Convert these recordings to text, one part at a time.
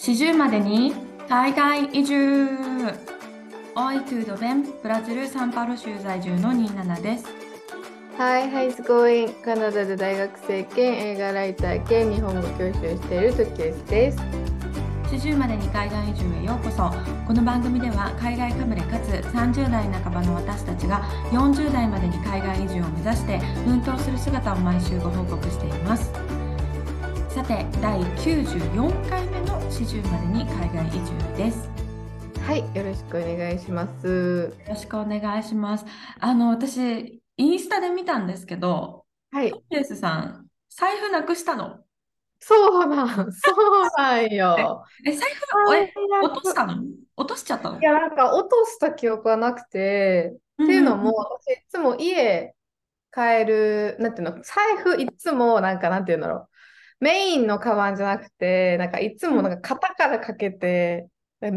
40までに海外移住 Oi tudo bem? ブラジル・サンパウロ州在住の27です。Hi, how's it going? カナダで大学生兼映画ライター兼日本語教師をしているトキエスです。40までに海外移住へようこそ。この番組では海外かぶれかつ30代半ばの私たちが40代までに海外移住を目指して奮闘する姿を毎週ご報告しています。さて、第94回目の40までに海外移住です。はい、よろしくお願いします。よろしくお願いします。あの、私、インスタで見たんですけど、はい、ケースさん、財布なくしたの？そうなん、そうなんよ。え、財布、え、落としたの？落としちゃったの？いや、なんか落とした記憶はなくて、っていうのも、私いつも家帰る、なんていうの、財布いつもなんか、なんていうんだろう、メインのカバンじゃなくて、なんかいつもなんか肩からかけて、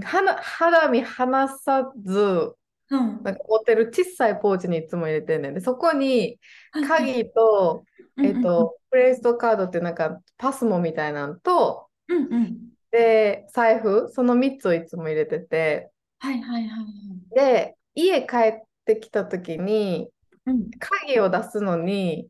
肌肌身離さず、うん、なんか持ってる小さいポーチにいつも入れてんねんで、そこに鍵と、うんえっと、クレジットカードってなんかパスモみたいなのと、うんうん。うんで、財布、その3つをいつも入れてて、はいはいはいはい。で、家帰ってきた時に、うん、鍵を出すのに、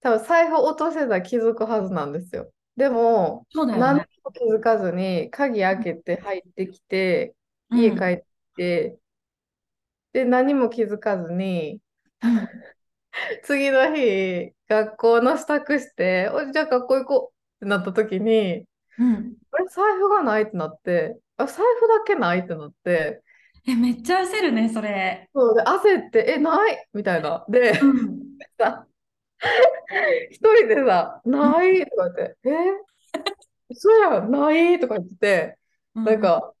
多分財布落としてたら気づくはずなんですよ。でも、そうだよ何ね。も気づかずに、鍵開けて入ってきて、うん家帰って、で、何も気づかずに、うん次の日、学校の支度して、おじゃあ学校行こうってなった時に、うん。あれ、財布がないってなって、あ、財布だけないってなって、え、めっちゃ焦るね、それ。そうで、焦って、え、ないみたいな。で、うん。さ、一人でさ、ないとか言って、え？嘘やん、ないとか言って、なんか、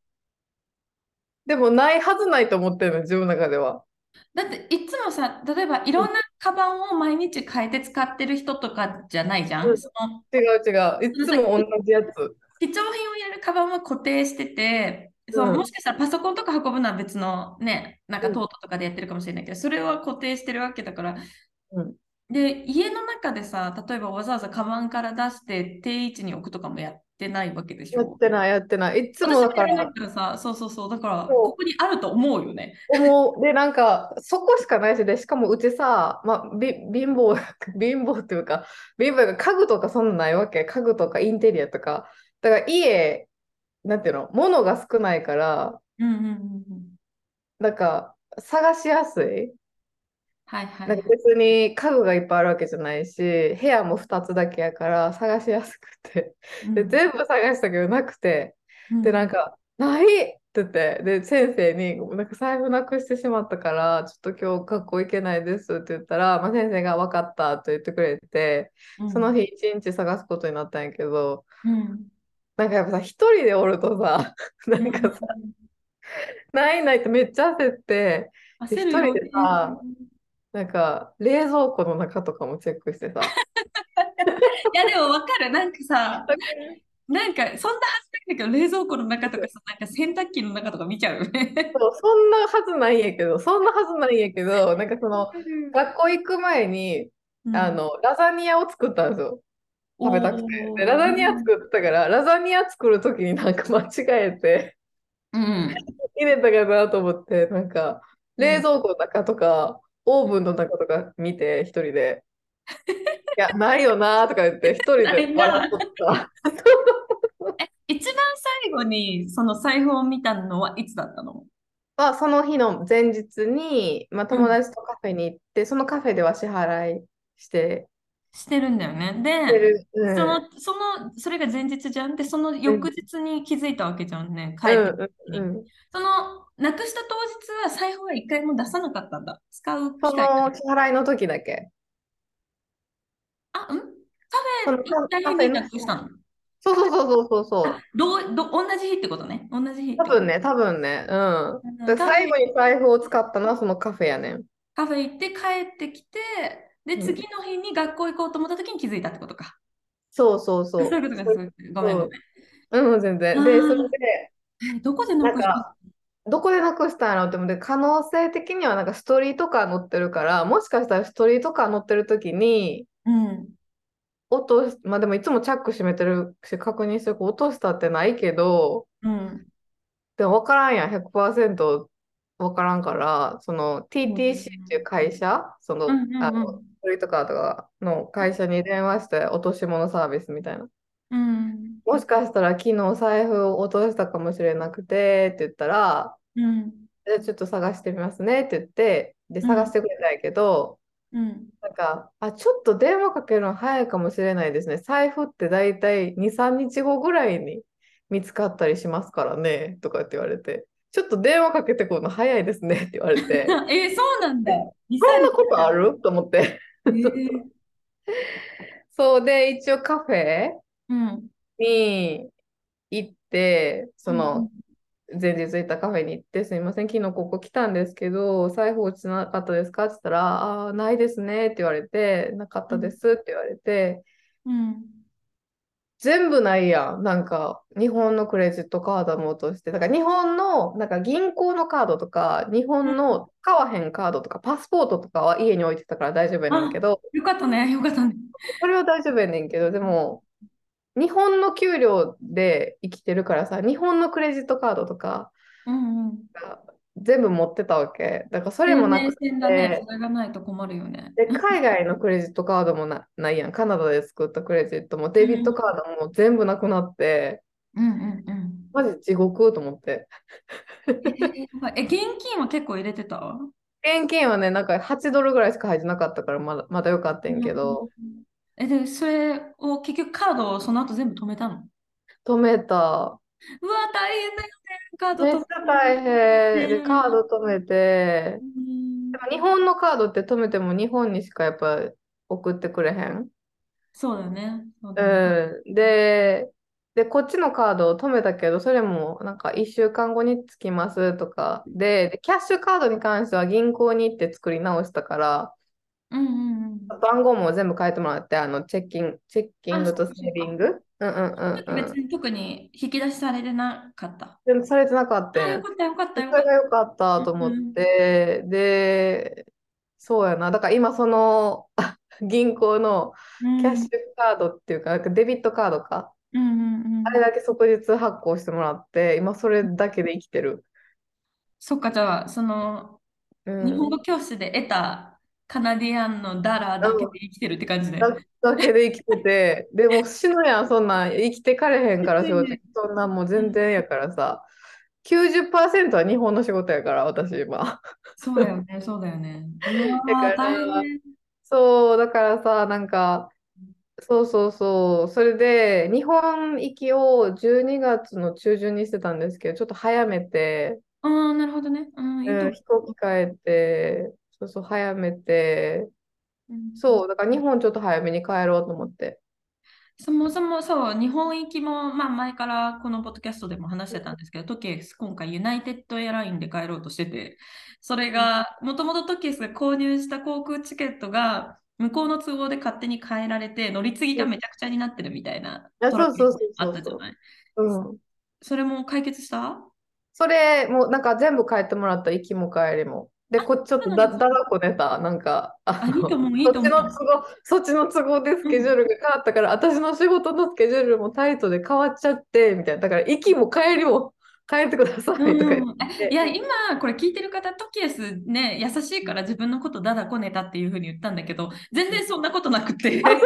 でもないはずないと思ってるの、自分の中では。だっていつもさ、例えばいろんなカバンを毎日変えて使ってる人とかじゃないじゃん？うんその違う違う。いつも同じやつ。貴重品を入れるカバンは固定してて、そううんもしかしたらパソコンとか運ぶのは別のね、なんかうんトートとかでやってるかもしれないけど、それは固定してるわけだから。うんで、家の中でさ、例えばわざわざカバンから出して定位置に置くとかもやってないわけでしょ？やってない、やってない。いつも私だからからさ、そうそうそう、だからここにあると思うよね。思う。で、なんか、そこしかないし、で、しかもうちさ、まあ、び貧乏、貧乏っていうか、貧乏が家具とかそんなないわけ。家具とかインテリアとか。だから家、なんていうの、物が少ないから、うんうんうんうん。なんか、探しやすい。はいはい。はいなんか。別に家具がいっぱいあるわけじゃないし、部屋も2つだけやから探しやすくて。で、うん。全部探したけどなくて。うん。で、なんか、ないって言って、で、先生に、なんか財布なくしてしまったから、ちょっと今日学校行けないですって言ったら、まあ、先生が分かったと言ってくれて、うん。その日一日探すことになったんやけど、うん。なんかやっぱさ、一人でおるとさ、なんかさ、ないないってめっちゃ焦って、焦るよね。一人でさなんか冷蔵庫の中とかもチェックしてさ、いやでもわかる。なんかさ、なんかそんなはずないんだけど、冷蔵庫の中とかさ、なんか洗濯機の中とか見ちゃうよね。そうそんなはずないんやけど、そんなはずないんやけど、なんかその、学校行く前に、あの、ラザニアを作ったんですよ。食べたくて。で、ラザニア作ったから、ラザニア作るときになんか間違えて、うん。入れたかなと思って、なんか、冷蔵庫の中とか、オーブンの中とか見て、一人で、いや、ないよなとか言って、一人で笑っとった。え、一番最後にその財布を見たのはいつだったの？まあ、その日の前日に、まあ、友達とカフェに行って、そのカフェでは支払いしてしてるんだよね。てで、る。うんその、その、それが前日じゃん？で、その翌日に気づいたわけじゃんね。帰ってうんうんうんその、なくした当日は財布は一回も出さなかったんだ。使う機そ会がの支払いの時だけ。あ、うん？カフェ行った日になくしたの？そうそうそうそうそうそう。どう、ど、同じ日ってことね。同じ日多分ね、多分ね。うん。うんで最後に財布を使ったのはそのカフェやねん。カフェ行って帰ってきて、で、うん次の日に学校行こうと思った時に気づいたってことか。そうそうそう。そういうことか、そうごめんごめん。うん、全然。で、それで、えどこでなくしたどこでなくしたんやろって思って、可能性的にはなんかストーリーとか載ってるから、もしかしたらストーリーとか載ってる時に、うん。落とし、まあでもいつもチャック閉めてるし確認して落としたってないけど、うん。でも分からんやん、100%分からんから、その TTC っていう会社、その、うんうんうんあの、クレジットカードがの会社に電話して落とし物サービスみたいな。うん。もしかしたら昨日財布を落としたかもしれなくてって言ったら、うん。じゃあちょっと探してみますねって言って、で、うん探してくれたんやけど、うん。なんか、あ、ちょっと電話かけるの早いかもしれないですね。財布って大体2、3日後ぐらいに見つかったりしますからね、とかって言われて、ちょっと電話かけてくるの早いですねって言われて、えー、そうなんだ。そんなことある？と思って。そうで、一応カフェ。に行って、その、前日行ったカフェに行って、すみません、昨日ここ来たんですけど、財布落ちなかったですか？って言ったら、ああ、ないですねって言われて、なかったですって言われて、うん。全部ないやん。なんか、日本のクレジットカードも落として、だから日本の、なんか銀行のカードとか、日本の買わへんカードとか、パスポートとかは家に置いてたから大丈夫やねんけど、よかったね、よかったね。それは大丈夫やねんけど、でも、日本の給料で生きてるからさ、日本のクレジットカードとかうんうん。が全部持ってたわけ。だからそれもなく天然だねて。それがないと困るよね。で、海外のクレジットカードもな、ないやん。カナダで作ったクレジットも、デビットカードも全部なくなって、うんうんうん。マジ地獄と思って。え現金は結構入れてた？現金はね、なんか8ドルぐらいしか入ってなかったから、まだ、まだよかったんやけど、え、で、それを結局カードをその後全部止めたの？止めた。うわ、大変だよね。カードめっち止めゃ大変。で、ねカード止めて、うんでも日本のカードって止めても日本にしかやっぱ送ってくれへん。そうだよね。そうだよねうん。で、で、こっちのカードを止めたけど、それもなんか1週間後に着きますとかで、で、キャッシュカードに関しては銀行に行って作り直したから、うんうんうん。番号も全部変えてもらって、あの、チェッキング、チェッキングとセービング。うんうんうんうん。別に特に引き出しされてなかった。でもされてなかったよかったよかったそよかった。れが良かったと思って、で、そうやな。だから今その 銀行のうんキャッシュカードっていうか、なんかデビットカードか。うんうんうんあれだけ即日発行してもらって、今それだけで生きてる。そっか、じゃあ、その、うん日本語教室で得たカナディアンのダラーだけで生きてるって感じで。だだけで生きてて、でも死ぬやん、そんなん生きてかれへんから仕事そんなんもう全然やからさ。90%は日本の仕事やから、私今。そうだよね、そうだよね。だから大変。そう、だからさ、なんか、そうそうそう、それで日本行きを12月の中旬にしてたんですけど、ちょっと早めて、ああ、なるほどね。うん、いいと飛行機変えて、そうそう、早めて、う。うんそう、だから日本ちょっと早めに帰ろうと思って。そもそもそう、日本行きも、まあ、前からこのポッドキャストでも話してたんですけど、トキエス、今回ユナイテッドエアラインで帰ろうとしてて、それが、もともとトキエスが購入した航空チケットが、向こうの都合で勝手に変えられて、乗り継ぎがめちゃくちゃになってるみたいなあったじゃない？うん。それも解決した？それもうなんか全部帰ってもらった、行きも帰りも。で、こっちちょっとだ、だらこ寝た。なんか、ああいいと思う。いいそっと思うちの都合、そっちの都合でスケジュールが変わったから、私の仕事のスケジュールもタイトで変わっちゃって、みたいな。だから、行きも帰りも変えてくださいとかうん言って。いや、今、これ聞いてる方、トキエスね、優しいから自分のことだだこねたっていうふうに言ったんだけど、全然そんなことなくて、全然ト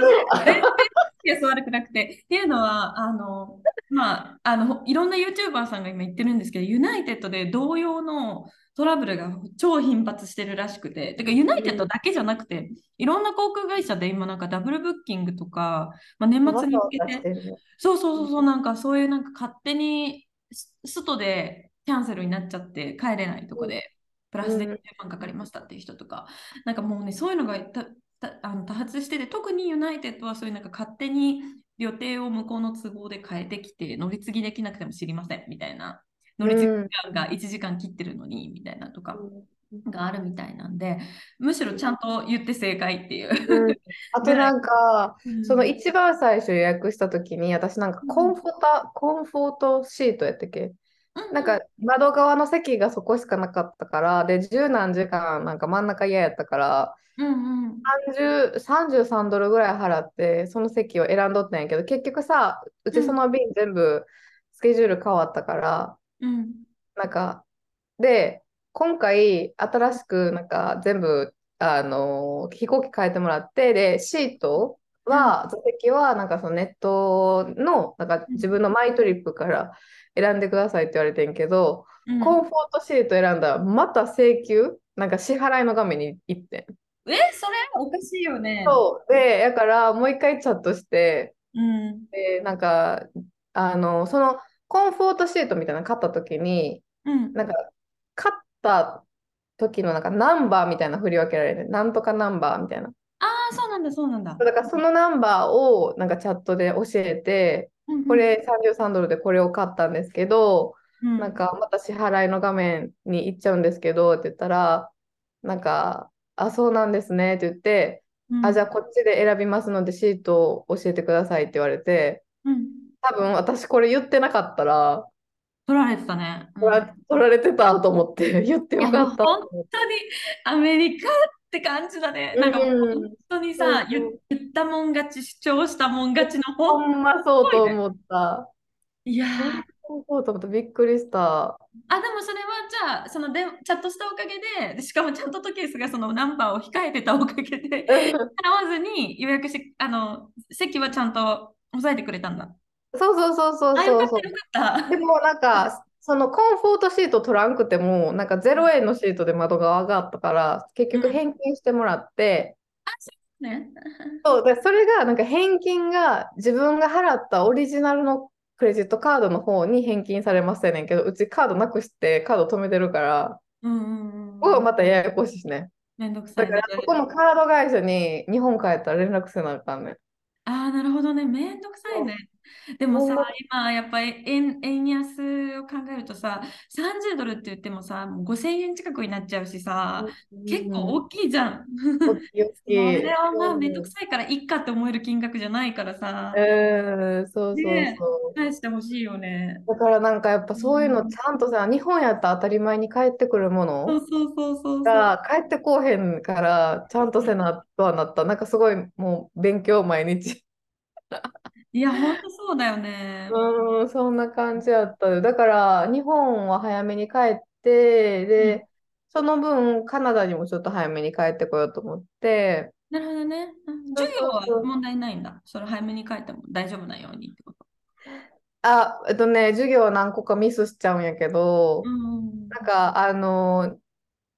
キエス悪くなくて、っていうのは、あの、まあ、あの、いろんな YouTuber さんが今言ってるんですけど、ユナイテッドで同様のトラブルが超頻発してるらしくて、てかユナイテッドだけじゃなくて、いろんな航空会社で今なんかダブルブッキングとか、まあ、年末に向けて、るそうそうそうそう、なんかそういうなんか勝手に海外でキャンセルになっちゃって帰れないとこで、プラスでうん20万かかりましたっていう人とか、なんかもうね、そういうのがたたあの多発してて、特にユナイテッドはそういうなんか勝手に予定を向こうの都合で変えてきて、乗り継ぎできなくても知りませんみたいな、乗り時間が1時間切ってるのにみたいなとかがあるみたいなんで、むしろちゃんと言って正解っていう。うん。あとなんか、うん。その一番最初予約した時に、私なんかコンフォタ、コンフォートシートやったっけ？うんなんか窓側の席がそこしかなかったから、で、十何時間なんか真ん中嫌やったから、うんうん。30 33ドルぐらい払って、その席を選んどったんやけど、結局さ、うちその便全部スケジュール変わったから、うんなんか、で、今回新しくなんか全部、あの飛行機変えてもらって、で、シートは、座席はなんかそのネットの、なんか自分のマイトリップから選んでくださいって言われてんけど、うんコンフォートシート選んだら、また請求？なんか支払いの画面に行ってん。え、それ？おかしいよね。そう。で、だからもう一回チャットして、うん。で、なんか、あの、そのコンフォートシートみたいなの買った時に、うん。なんか、買った時のなんかナンバーみたいな振り分けられる。なんとかナンバーみたいな。ああ、そうなんだ、そうなんだ。だからそのナンバーをなんかチャットで教えて、これ33ドルでこれを買ったんですけど、うん、なんかまた支払いの画面に行っちゃうんですけどって言ったら、なんか、あ、そうなんですねって言って、うん、あ、じゃあこっちで選びますのでシートを教えてくださいって言われて、うん、多分私これ言ってなかったら、取られてたね。うん取ら、取られてたと思って 言ってよかった。本当にアメリカって感じだね。なんか本当にさ、そう言言ったもん勝ち、主張したもん勝ちのほ本。んまそうと思った。いやーそうと思った。びっくりした。あ、でもそれはじゃあ、そのでチャットしたおかげで、でしかもちゃんとトケースがそのナンバーを控えてたおかげで、払わずに予約し、あの、席はちゃんと押さえてくれたんだ。そうそうそうそうあ、よそうそう。かったよかった。でもなんか、そのコンフォートシート取らんくても、なんか0円のシートで窓が上がったから、結局返金してもらって、ね。そうで、それがなんか返金が自分が払ったオリジナルのクレジットカードの方に返金されますやねんけど、うちカードなくしてカード止めてるから、うんうんここがうん。またややこしいしね。めんどくさだからそこのカード会社に日本帰ったら連絡せなあかんねん。ああ、なるほどね。めんどくさいね。でもさ今やっぱり円、円安を考えるとさ、30ドルって言ってもさ、もう5000円近くになっちゃうしさ、結構大きいじゃん。大きい大きい。それはまあめんどうくさいからいっかって思える金額じゃないからさ、うん、そうそうねそう。返してほしいよね。だからなんかやっぱそういうのちゃんとさ、日本やったら当たり前に帰ってくるものそうそうそうそう。が帰ってこうへんから、ちゃんとせなとはなった。なんかすごいもう勉強毎日。いや、ほんとそうだよね。うん、そんな感じやったよ。だから日本は早めに帰って、で、その分カナダにもちょっと早めに帰ってこようと思って、なるほどね。授業は問題ないんだ。それ早めに帰っても大丈夫なようにってこと。あ、えっとね、授業何個かミスしちゃうんやけど、うん。なんかあの、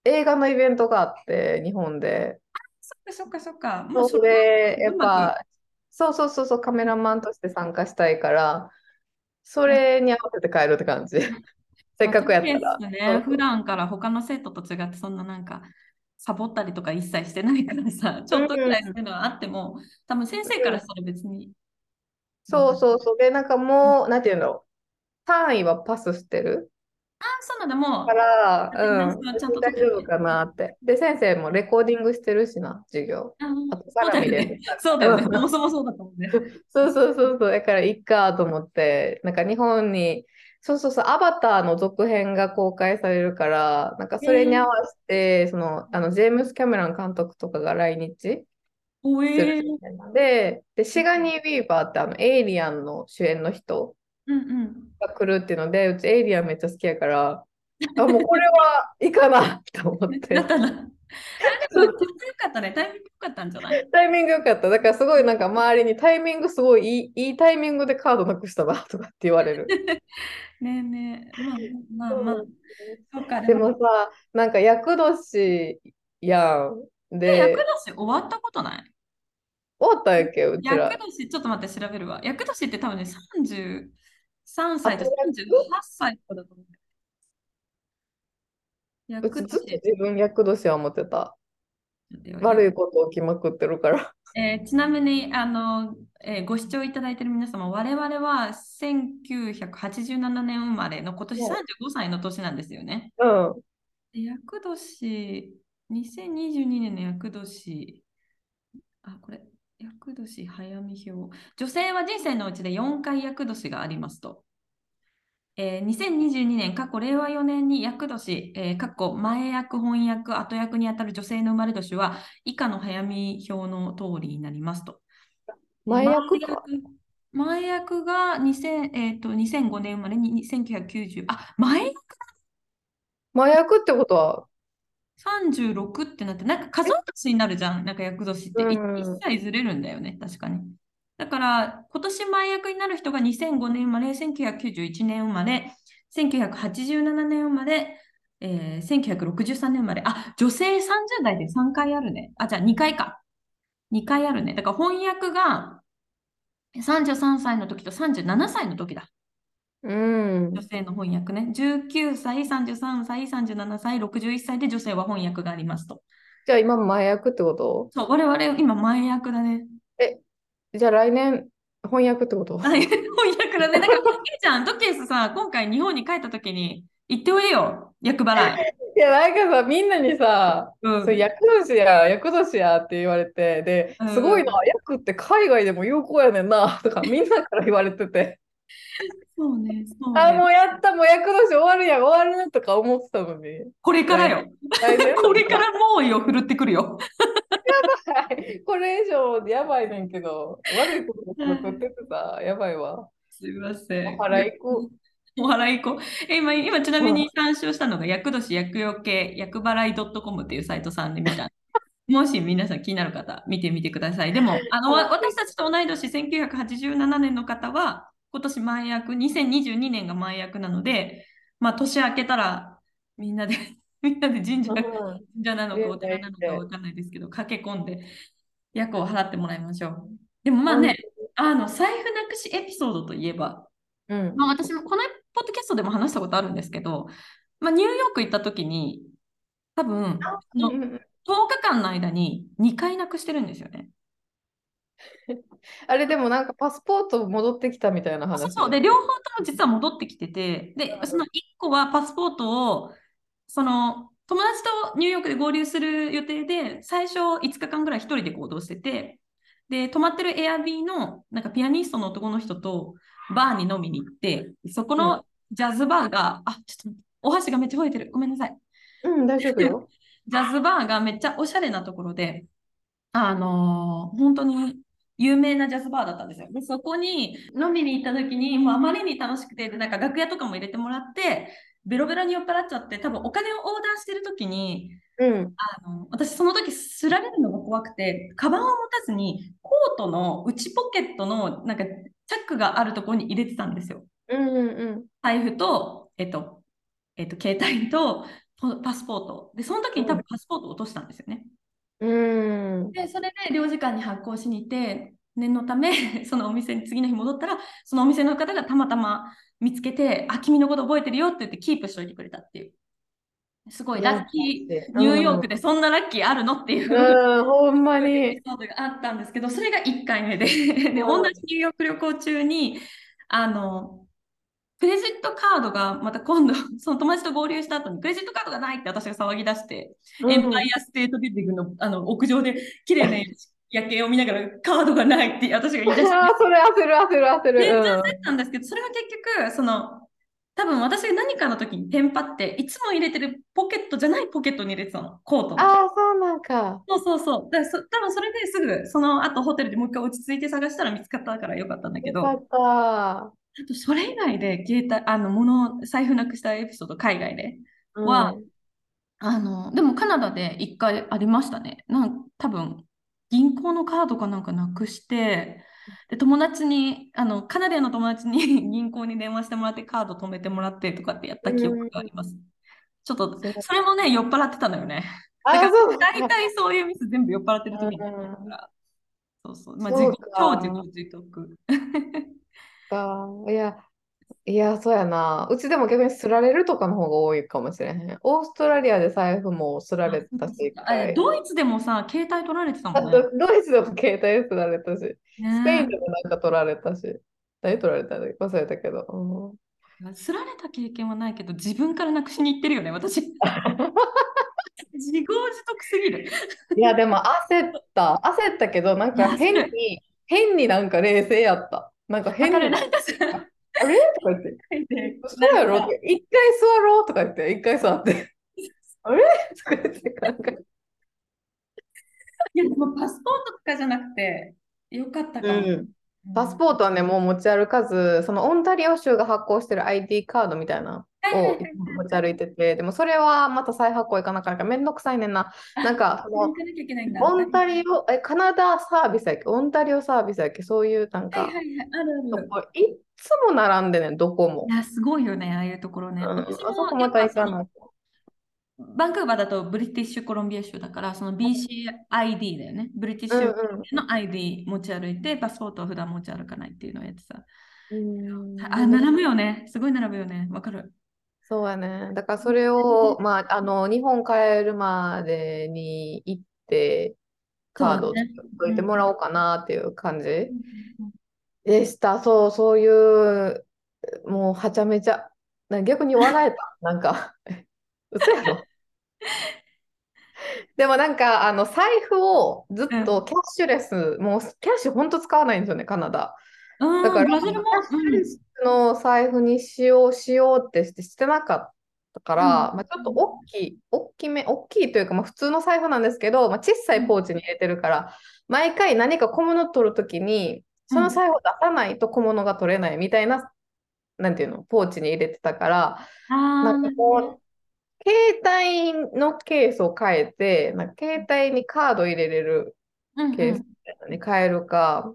映画のイベントがあって、日本で。そっかそっかそっか。もうそそれやっぱ、そうそうそうそう、カメラマンとして参加したいから、それに合わせて帰るって感じ。せっかくやったら。ね、普段から他の生徒と違ってそんななんかサボったりとか一切してないからさ、ちょっとぐらいそういうのはあっても、多分先生からしたら別に。そうそうそう。で、なんかもう、なんていうの、単位はパスしてるあ、そうなんだ、もうか。ら、うん、ちゃんと大丈夫かなって。で、先生もレコーディングしてるしな、授業。ああと、サラミで。そうだよね。うんそもそもそうだと思うね。そうそうそうそう、だからいっかと思って、なんか日本に、そうそうそう、アバターの続編が公開されるから、なんかそれに合わせて、その、あの、ジェームス・キャメロン監督とかが来日すおえーるみたいで、で、シガニー・ウィーバーってあの、エイリアンの主演の人。が来るっていうので、うちエイリアンめっちゃ好きやから、あ、もうこれはいいかなと思っだてよかったね。タイミングよかったんじゃない？タイミング良かった。だからすごいなんか周りにタイミングすごいいい、いいタイミングでカードなくしたなとかって言われる。ねえねえ。まあまあまあ。そうか、でもさ、なんか厄年やん。えで、厄年終わったことない？終わったんやっけ、うちら厄。年、ちょっと待って、調べるわ。厄年って多分ね、33歳とあ38歳とかだと思う。う厄ちずっと年、自分厄年は思ってた。悪いこと起きまくってるから。えーちなみに、あの、えーご視聴いただいている皆様、我々は1987年生まれの今年はい35歳の年なんですよね。うん。で厄年、2022年の厄年、あ、これ、厄年早見表。女性は人生のうちで4回厄年がありますと。えー2022年、過去令和4年に厄年、えー、過去前役、翻訳、後役にあたる女性の生まれ年は、以下の早見表の通りになりますと。前役か。前役が2000、えーと、2005年生まれに1990、あ、前役前役ってことは、36ってなって、なんか数え年になるじゃん、なんか役年って。一切ずれるんだよね、確かに。だから、今年前役になる人が2005年生まれ、1991年生まれ、1987年生まれ、えー、1963年生まれ。あ、女性30代で3回あるね。あ、じゃあ2回か。2回あるね。だから翻訳が33歳の時と37歳の時だ。うん。女性の翻訳ね。19歳、33歳、37歳、61歳で女性は翻訳がありますと。じゃあ今前役ってこと？そう、我々今前役だね。じゃあ来年翻訳ってこと？はい翻訳だね。だから、いいじゃん、ドケースさ、今回日本に帰った時に言っておいよ、役払い。いや、なんかさ、みんなにさ、うんそれ役年や、役年やって言われて、でうん、すごいな、役って海外でも有効やねんな、とかみんなから言われてて、そうね、そうあ、ね。もうやった、もう役年終わるやん、終わるとか思ってたのに。これからよ。これから猛威を振るってくるよ。はいこれ以上やばいねんけど、悪いことが残っててさ、やばいわ。すいません。お払い行こ お払い行こう。え今、今ちなみに参照したのが、厄年厄除け、厄払い .com っていうサイトさんで見た。もし皆さん気になる方、見てみてください。でも、あの、わ私たちと同い年1987年の方は、今年前役、2022年が前役なので、まあ、年明けたら、みんなで、みんなで神社、う。神社なのかお寺なのかうんわかんないですけど、駆け込んで、役を払ってもらいましょう。でもまあね、あの、財布なくしエピソードといえば、うん。まあ、私もこのポッドキャストでも話したことあるんですけど、まあ、ニューヨーク行った時に、多分、あの10うんうん日間の間に2回なくしてるんですよね。あれでもなんかパスポート戻ってきたみたいな話。そうそう。で、両方とも実は戻ってきてて、で、その1個はパスポートを、その、友達とニューヨークで合流する予定で、最初5日間ぐらい1人で行動してて、で、泊まってるエアビーの、なんかピアニストの男の人とバーに飲みに行って、そこのジャズバーが、あ、ちょっと、お箸がめっちゃ吠えてる。ごめんなさい。うん、大丈夫よ。ジャズバーがめっちゃおしゃれなところで、あのー本当に有名なジャズバーだったんですよ。で、そこに飲みに行った時に、もうあまりに楽しくて、で、なんか楽屋とかも入れてもらって、ベロベロに酔っ払っちゃって、多分お金をオーダーしてる時に、うん。あの、私その時すられるのが怖くて、カバンを持たずに、コートの内ポケットの、なんか、チャックがあるところに入れてたんですよ。うんうんうん。財布と、えっと、えっと、携帯とパパスポート。で、その時に多分パスポートを落としたんですよね。うん。で、それで領事館に発行しに行って、念のため、そのお店に次の日戻ったら、そのお店の方がたまたま見つけて、あ、君のこと覚えてるよって言ってキープしといてくれたっていう。すごいラッキー、ニューヨークでそんなラッキーあるのっていう。うん、ほんまに。エピソードがあったんですけど、それが1回目で、で、うん同じニューヨーク旅行中に、あの、クレジットカードがまた今度、その友達と合流した後に、クレジットカードがないって私が騒ぎ出して、エンパイアステートビルディングのあの屋上で綺麗な 夜景を見ながらカードがないって私が言い出して、あーそれ焦る焦る焦る。めっ焦ったんですけど、それが結局、その、多分私が何かの時にテンパって、いつも入れてるポケットじゃないポケットに入れてたの、コートの。ああ、そうなんか。そうそうそう。だからそ多分それですぐ、その後ホテルでもう一回落ち着いて探したら見つかったからよかったんだけど、あよかった。とそれ以外で携帯、あの、物、財布なくしたエピソード、海外で。はうんあの、でもカナダで一回ありましたね。なん多分、銀行のカードかなんかなくして、で、友達に、あの、カナダの友達に 銀行に電話してもらってカード止めてもらってとかってやった記憶があります。ちょっと、それもね、酔っ払ってたのよね。あだか大体そういうミス全部酔っ払ってる時に。そうそう。まあ、自己自得。か。いや、いや、そうやな。うちでも逆にすられるとかの方が多いかもしれへん。オーストラリアで財布もすられたし、一あ回。ドイツでもさ、携帯取られてたあもんね。とドイツでも携帯すられたし、スペインねでもなんか取られたし、何取られたの忘れたけど。うんすられた経験はないけど、自分からなくしに行ってるよね、私。自業自得すぎる。いや、でも焦った。焦ったけど、なんか変に、変になんか冷静やった。なんか変。なあれ？とか言って、そうやろ？って。一回座ろうとか言って、一回座って、あれ？とか言って。考えいや、でもパスポートとかじゃなくて、よかったかも。うん。パスポートはね、もう持ち歩かず、そのオンタリオ州が発行してる ID カードみたいなを持ち歩いてて、でもそれはまた再発行行かなからめんどくさいねんな。なんか。オンタリオ、え、カナダサービスやっけ？オンタリオサービスやっけ？そういうなんか、はいはいはい、あるある。とこいっつも並んでね、どこもい。や、すごいよね、ああいうところね。うん、あ私そこもまた行かない。バンクーバーだとブリティッシュコロンビア州だから、その BCID だよね。ブリティッシうんュの ID 持ち歩いて、パスポートを普段持ち歩かないっていうのをやってた。うん。あ、並ぶよね。すごい並ぶよね。わかる。そうやね。だからそれを、まあ、あの、日本帰るまでに行って、カードをいてもらおうかなっていう感じでした。そう、そういう、もうはちゃめちゃ、逆に笑えた。なんか、嘘やろ。でもなんか、あの、財布をずっとキャッシュレス、もうキャッシュ本当使わないんですよね、カナダ。うん、だから、ブラジルも、キャッシュレスの財布にしようしようってしてしてなかったから、うん。まあ、ちょっと大きい、大きめ、大きいというか、まあ、普通の財布なんですけど、まあ、小さいポーチに入れてるから、毎回何か小物取るときに、その財布を出さないと小物が取れないみたいな、なんていうの、ポーチに入れてたから、あなんかーこう、携帯のケースを変えて、なんか携帯にカード入れれるうんうん。ケースみたいなのに変えるか、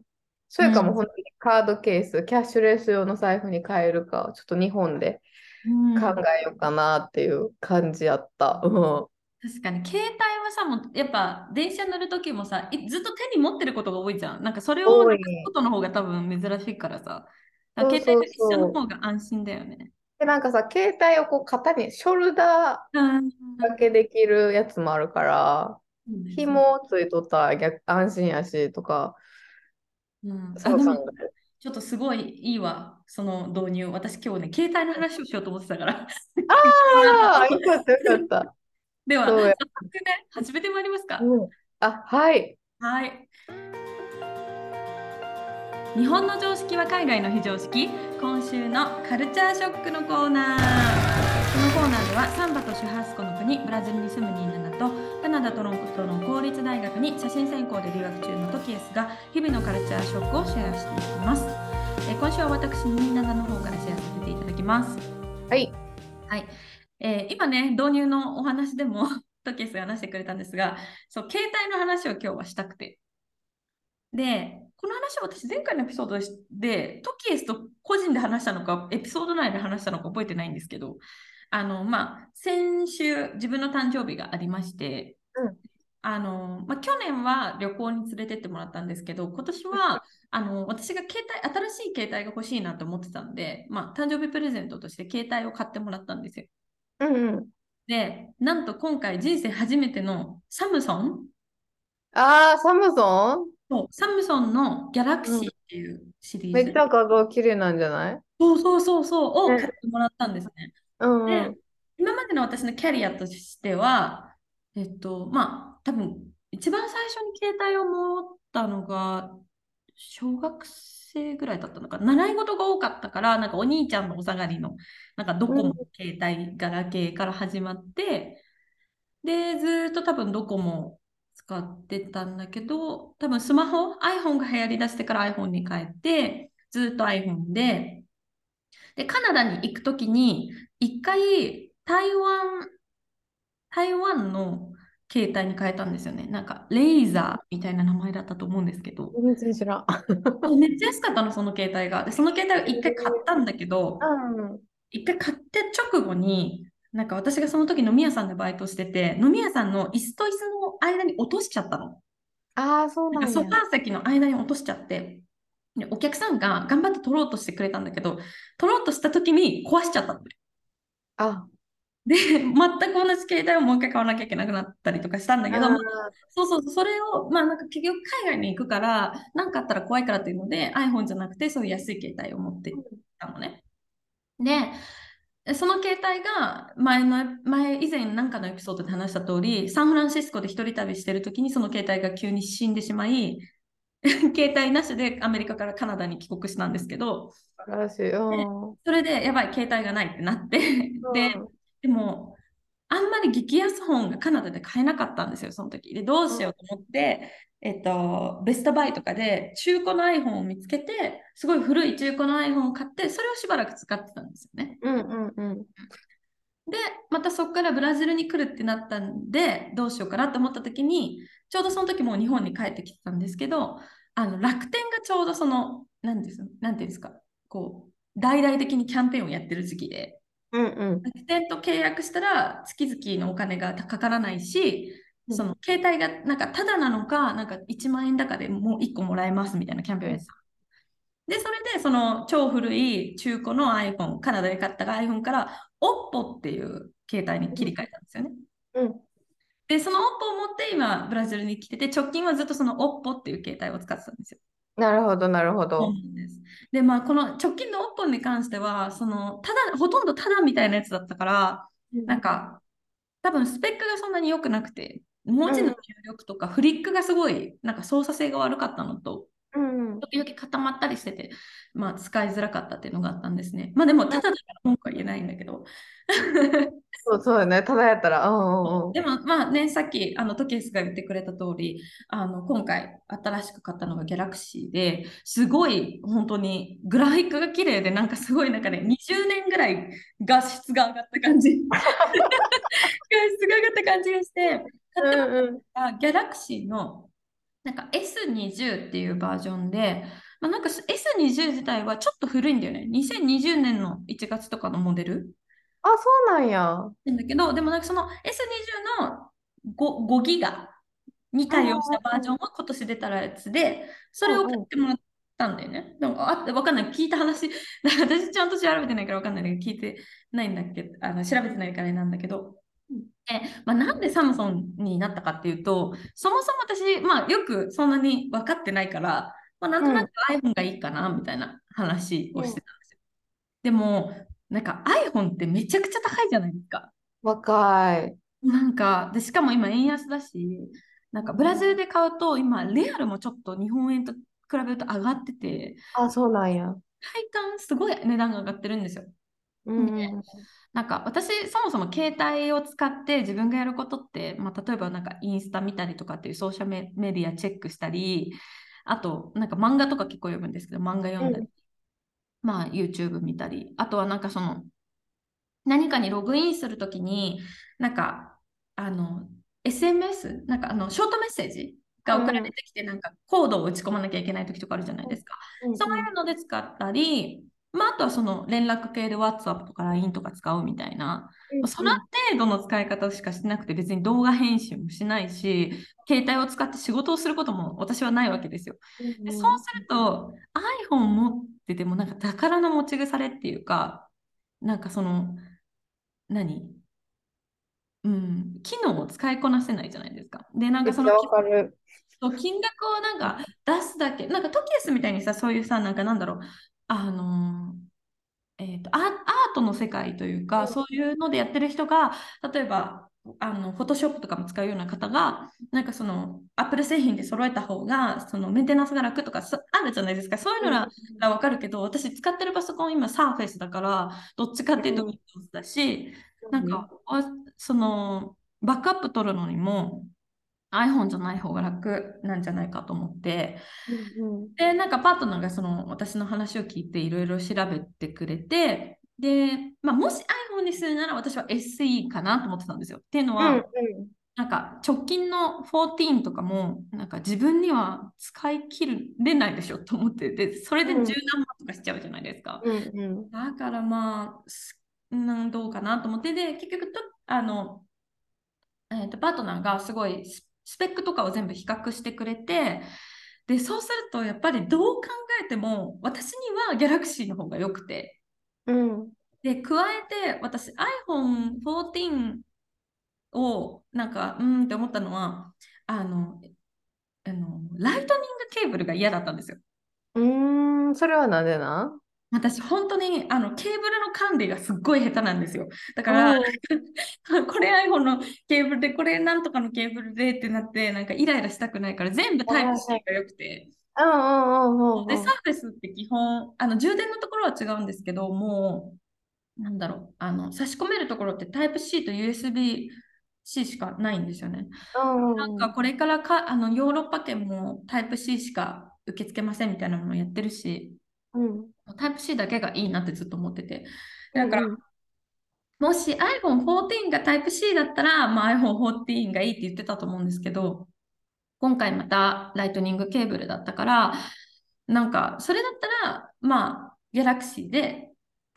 それかもううん。本当にカードケース、キャッシュレス用の財布に変えるか、ちょっと日本でうん。考えようかなっていう感じやった。うん。確かに。携帯はさもうやっぱ電車乗る時もさいずっと手に持ってることが多いじゃん。なんかそれを多い。なくすことの方が多分珍しいからさ。携帯と一緒の方が安心だよね。で、なんかさ、携帯をこう肩に、ショルダうん。ーだけできるやつもあるから、紐ついとったら逆安心やしとか、うん、あそうでも考える。ちょっとすごいいいわその導入私今日ね携帯の話をしようと思ってたからああ、よかったよかった。では早速ね始めてまいりますかうん。あ、はい。はい。日本の常識は海外の非常識今週のカルチャーショックのコーナーこのコーナーではサンバとシュハスコの国ブラジルに住むニーナナとカナダ・トロントの公立大学に写真専攻で留学中のトキエスが日々のカルチャーショックをシェアしていきます。えー今週は私ニーナナの方からシェアさせていただきます。はい。はい、えー今ね導入のお話でも トキエスが話してくれたんですがそう携帯の話を今日はしたくて。でこの話を私前回のエピソードでトキエスと個人で話したのかエピソード内で話したのか覚えてないんですけどあのまあ先週自分の誕生日がありまして、うん。あのまあ、去年は旅行に連れてってもらったんですけど今年はあの私が携帯新しい携帯が欲しいなと思ってたんで、まあ、誕生日プレゼントとして携帯を買ってもらったんですよ。うんうん。で、なんと今回人生初めてのサムソンああ、サムソそうサムソンのギャラクシーっていうシリーズ。ンめっちゃ画像綺麗なんじゃない？そうそうそうそうをね買ってもらったんですね。うんうで。今までの私のキャリアとしては、えっと、まあ、多分一番最初に携帯を持ったのが小学生ぐらいだったのか習い事が多かったから、なんかお兄ちゃんのお下がりの、なんかドコモ携帯、ガラケーから始まって、で、ずっと多分ドコモ使ってたんだけど、多分スマホ、iPhone が流行りだしてから iPhone に変えて、ずっと iPhone で、で、カナダに行くときに、一回台湾、台湾の携帯に変えたんですよね。なんか、レイザーみたいな名前だったと思うんですけど、全然知らん。めっちゃ安かったの、その携帯が。で、その携帯を一回買ったんだけど、うん。一回買って直後に、なんか私がその時飲み屋さんでバイトしてて、飲み屋さんの椅子と椅子の間に落としちゃったの。ああ、そうなんなんや。かソファー席の間に落としちゃって、でお客さんが頑張って取ろうとしてくれたんだけど、取ろうとした時に壊しちゃったの。あ、で、全く同じ携帯をもう一回買わなきゃいけなくなったりとかしたんだけど、そうそうそれを、まあなんか結局海外に行くから、なんかあったら怖いからっていうので、iPhone じゃなくて、そういう安い携帯を持ってたのね。で、その携帯が前の、前、以前なんかのエピソードで話した通り、サンフランシスコで一人旅してる時にその携帯が急に死んでしまい、携帯なしでアメリカからカナダに帰国したんですけど。それでやばい、携帯がないってなって、で、でも、あんまり激安本がカナダで買えなかったんですよ、その時。で、どうしようと思って、えっと、ベストバイとかで中古の iPhone を見つけて、すごい古い中古の iPhone を買って、それをしばらく使ってたんですよね。うんうんうん。で、またそこからブラジルに来るってなったんで、どうしようかなと思った時に、ちょうどその時もう日本に帰ってきてたんですけど、あの楽天がちょうどその、なんですなんていうんですか、こう、大々的にキャンペーンをやってる時期で、うんうん。楽天と契約したら月々のお金がかからないし、その携帯がなんかただなのか、なんか1万円高でもう1個もらえますみたいなキャンペーンをやってた。で、それでその超古い中古の iPhone、カナダで買った iPhone から OPPO っていう携帯に切り替えたんですよね。うんで、その OPPO を持って今ブラジルに来てて、直近はずっとその OPPO っていう携帯を使ってたんですよ。なるほど、なるほど。でまあ、この直近の OPPO に関しては、その、ただ、ほとんどただみたいなやつだったから、なんか、多分スペックがそんなに良くなくて、文字の入力とかフリックがすごい、なんか操作性が悪かったのと、うんうん。時々固まったりしてて、まあ、使いづらかったっていうのがあったんですね。まあ、でも、ただだから文句は言えないんだけど。そうそうだね。ただやったら。うんう。でも、まあね、さっき、あの、トキエスが言ってくれた通り、あの、今回、新しく買ったのがギャラクシーで、すごい、本当に、グラフィックが綺麗で、なんかすごい、なんかね、20年ぐらい画質が上がった感じ。画質が上がった感じがして、うんうん。あギャラクシーの、なんか S20 っていうバージョンで、まあ、なんか S20 自体はちょっと古いんだよね。2020年の1月とかのモデル。あ、そうなんや。なんだけど、でもなんかその S20 の 5, 5ギガに対応したバージョンは今年出たやつで、それを買ってもらったんだよね。でも、あわかんない。聞いた話、私ちゃんと調べてないからわかんないけど、聞いてないんだっけあの、調べてないからなんだけど、でまあ、なんでサムソンになったかっていうと、そもそも私、まあ、よくそんなに分かってないから、まあ、なんとなく iPhone がいいかなみたいな話をしてたんですよ。でも、なんか iPhone ってめちゃくちゃ高いじゃないですか。若い。なんか、で、しかも今円安だし、なんかブラジルで買うと今、レアルもちょっと日本円と比べると上がってて、あ、そうなんや。体感すごい値段が上がってるんですよ。うんうん。なんか私そもそも携帯を使って自分がやることって、まあ、例えばなんかインスタ見たりとかっていうソーシャルメメディアチェックしたりあとなんか漫画とか結構読むんですけど漫画読んだり、うん。まあ YouTube 見たり。あとはなんかその何かにログインするときになんかあの SMS なんかあのショートメッセージが送られてきてなんかコードを打ち込まなきゃいけないときとかあるじゃないですか。そういうので使ったり、まあ、あとはその連絡系で WhatsApp とか LINE とか使うみたいな、うんその程度の使い方しかしてなくて別に動画編集もしないし、携帯を使って仕事をすることも私はないわけですよ。でそうすると iPhone 持っててもなんか宝の持ち腐れっていうか、なんかその、何？うん、機能を使いこなせないじゃないですか。で、なんかその金額をなんか出すだけ、なんかトキエスみたいにさ、そういうさ、なんかなんだろう、あのー、えっと、ア、アートの世界というか、うんそういうのでやってる人が、例えば、あの、フォトショップとかも使うような方が、なんかその、アップル製品で揃えた方が、そのメンテナンスが楽とかそあるじゃないですか。そういうのががわかるけど、私使ってるパソコン今サーフェスだから、どっちかっていうとうん。Windows だし、なんか、あその、バックアップ取るのにも iPhone じゃない方が楽なんじゃないかと思って、うんうん。で、なんかパートナーがその私の話を聞いていろいろ調べてくれて、で、まあ、もし iPhone にするなら私は SE かなと思ってたんですよ。っていうのは、うんなんか直近の14とかも、なんか自分には使い切れないでしょと思って、で、それでうん。十何万とかしちゃうじゃないですか。うんうん。だからまあ、すうん、どうかなと思って、で、結局と、あの、えーと、パートナーがすごいススペックとかを全部比較してくれて、で、そうすると、やっぱりどう考えても、私にはギャラクシーの方が良くて、うん。で、加えて、私 iPhone 14をなんか、うーんって思ったのは、あの、あの、ライトニングケーブルが嫌だったんですよ。うーん、それはなんでな私、本当にあのケーブルの管理がすっごい下手なんですよ。だから、うん これ iPhone のケーブルで、これなんとかのケーブルでってなって、なんかイライラしたくないから、全部タイプ C が良くて。で、うんサーフェスって基本、あの充電のところは違うんですけど、もう、なんだろう、あの差し込めるところってタイプ C と USB-C しかないんですよね。うんなんかこれからかあのヨーロッパ圏もタイプ C しか受け付けませんみたいなものをやってるし、うんタイプ C だけがいいなってずっと思ってて。だから、うんもし iPhone14 がタイプ C だったら、まあ、iPhone14 がいいって言ってたと思うんですけど、今回またライトニングケーブルだったから、なんかそれだったら、まあ、Galaxy で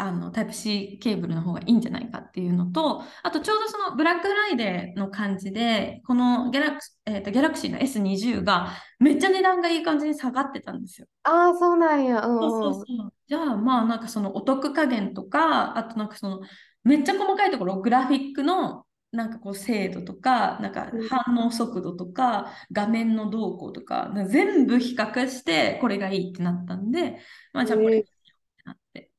あのタイプ C ケーブルの方がいいんじゃないかっていうのと、あとちょうどそのブラックフライデーの感じで、この Galaxy,、えーと Galaxy の S20 がめっちゃ値段がいい感じに下がってたんですよ。ああ、そうなんや。うんそうそうそう。じゃあまあなんかそのお得加減とか、あとなんかそのめっちゃ細かいところ、グラフィックのなんかこう精度とか、なんかうん反応速度とか、画面の動向とか、か全部比較してこれがいいってなったんで、まあじゃあこれへえにしようってなって。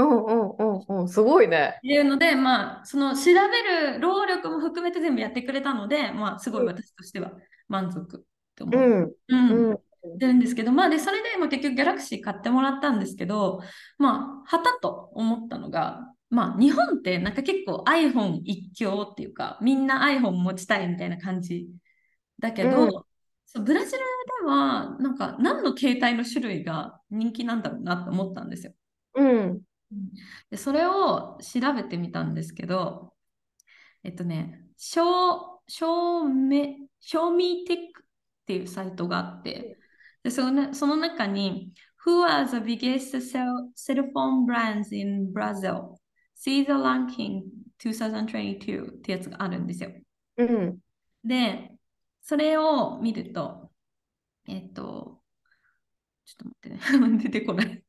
うんうんうんうん。すごいね。っていうので、まあ、その調べる労力も含めて全部やってくれたので、まあ、すごい私としては満足って思う。うんうんてるんですけど、まあ、で、それで、まあ、結局、ギャラクシー買ってもらったんですけど、まあ、はたと思ったのが、まあ、日本ってなんか結構 iPhone 一強っていうか、みんな iPhone 持ちたいみたいな感じだけど、うんそうブラジルでは、なんか何の携帯の種類が人気なんだろうなって思ったんですよ。うんで、それを調べてみたんですけど、えっとね、ショー、ショーメ、ショーミーテックっていうサイトがあって、でそのその中に、Who are the biggest cell, cell phone brands in Brazil? See the ranking 2022ってやつがあるんですよ。うんで、それを見ると、えっと、ちょっと待ってね、出てこない。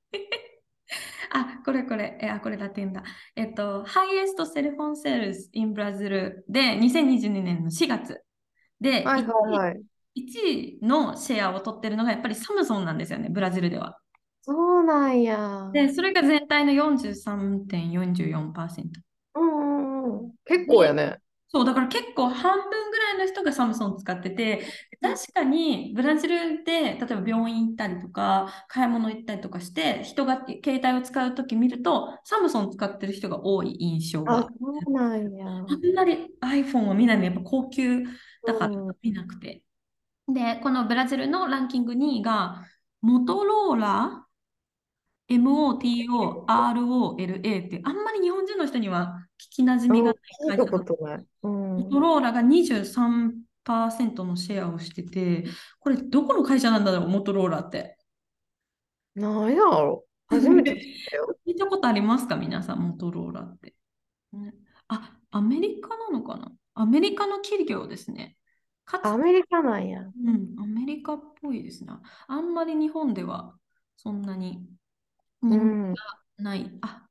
あ、これこれ、え、あ、これラテンだ。えっと、Highest Cell Phone Sales in Brazil で2022年の4月で、はいはいはい。1位のシェアを取ってるのがやっぱりサムソンなんですよね、ブラジルでは。そうなんや。で、それが全体の43.44%。うんうんうん。結構やね。そう、だから結構半分ぐらいの人がサムソン使ってて、確かにブラジルで例えば病院行ったりとか、買い物行ったりとかして、人が携帯を使うとき見ると、サムソン使ってる人が多い印象があ、そうなんや。あんまり iPhone を見ないの、やっぱ高級だからうん見なくて。で、このブラジルのランキング2位が、モトローラ MOTOROLA って、あんまり日本人の人には聞きなじみがない聞いたことない。うんモトローラが23%のシェアをしてて、これどこの会社なんだろう、モトローラって。なんやろ初めて聞いたよ。聞いたことありますか、皆さん、モトローラって。ねあ、アメリカなのかな？アメリカの企業ですね。かつアメリカなんや。うん、アメリカっぽいですね。あんまり日本ではそんなに人うん。気がない、あ、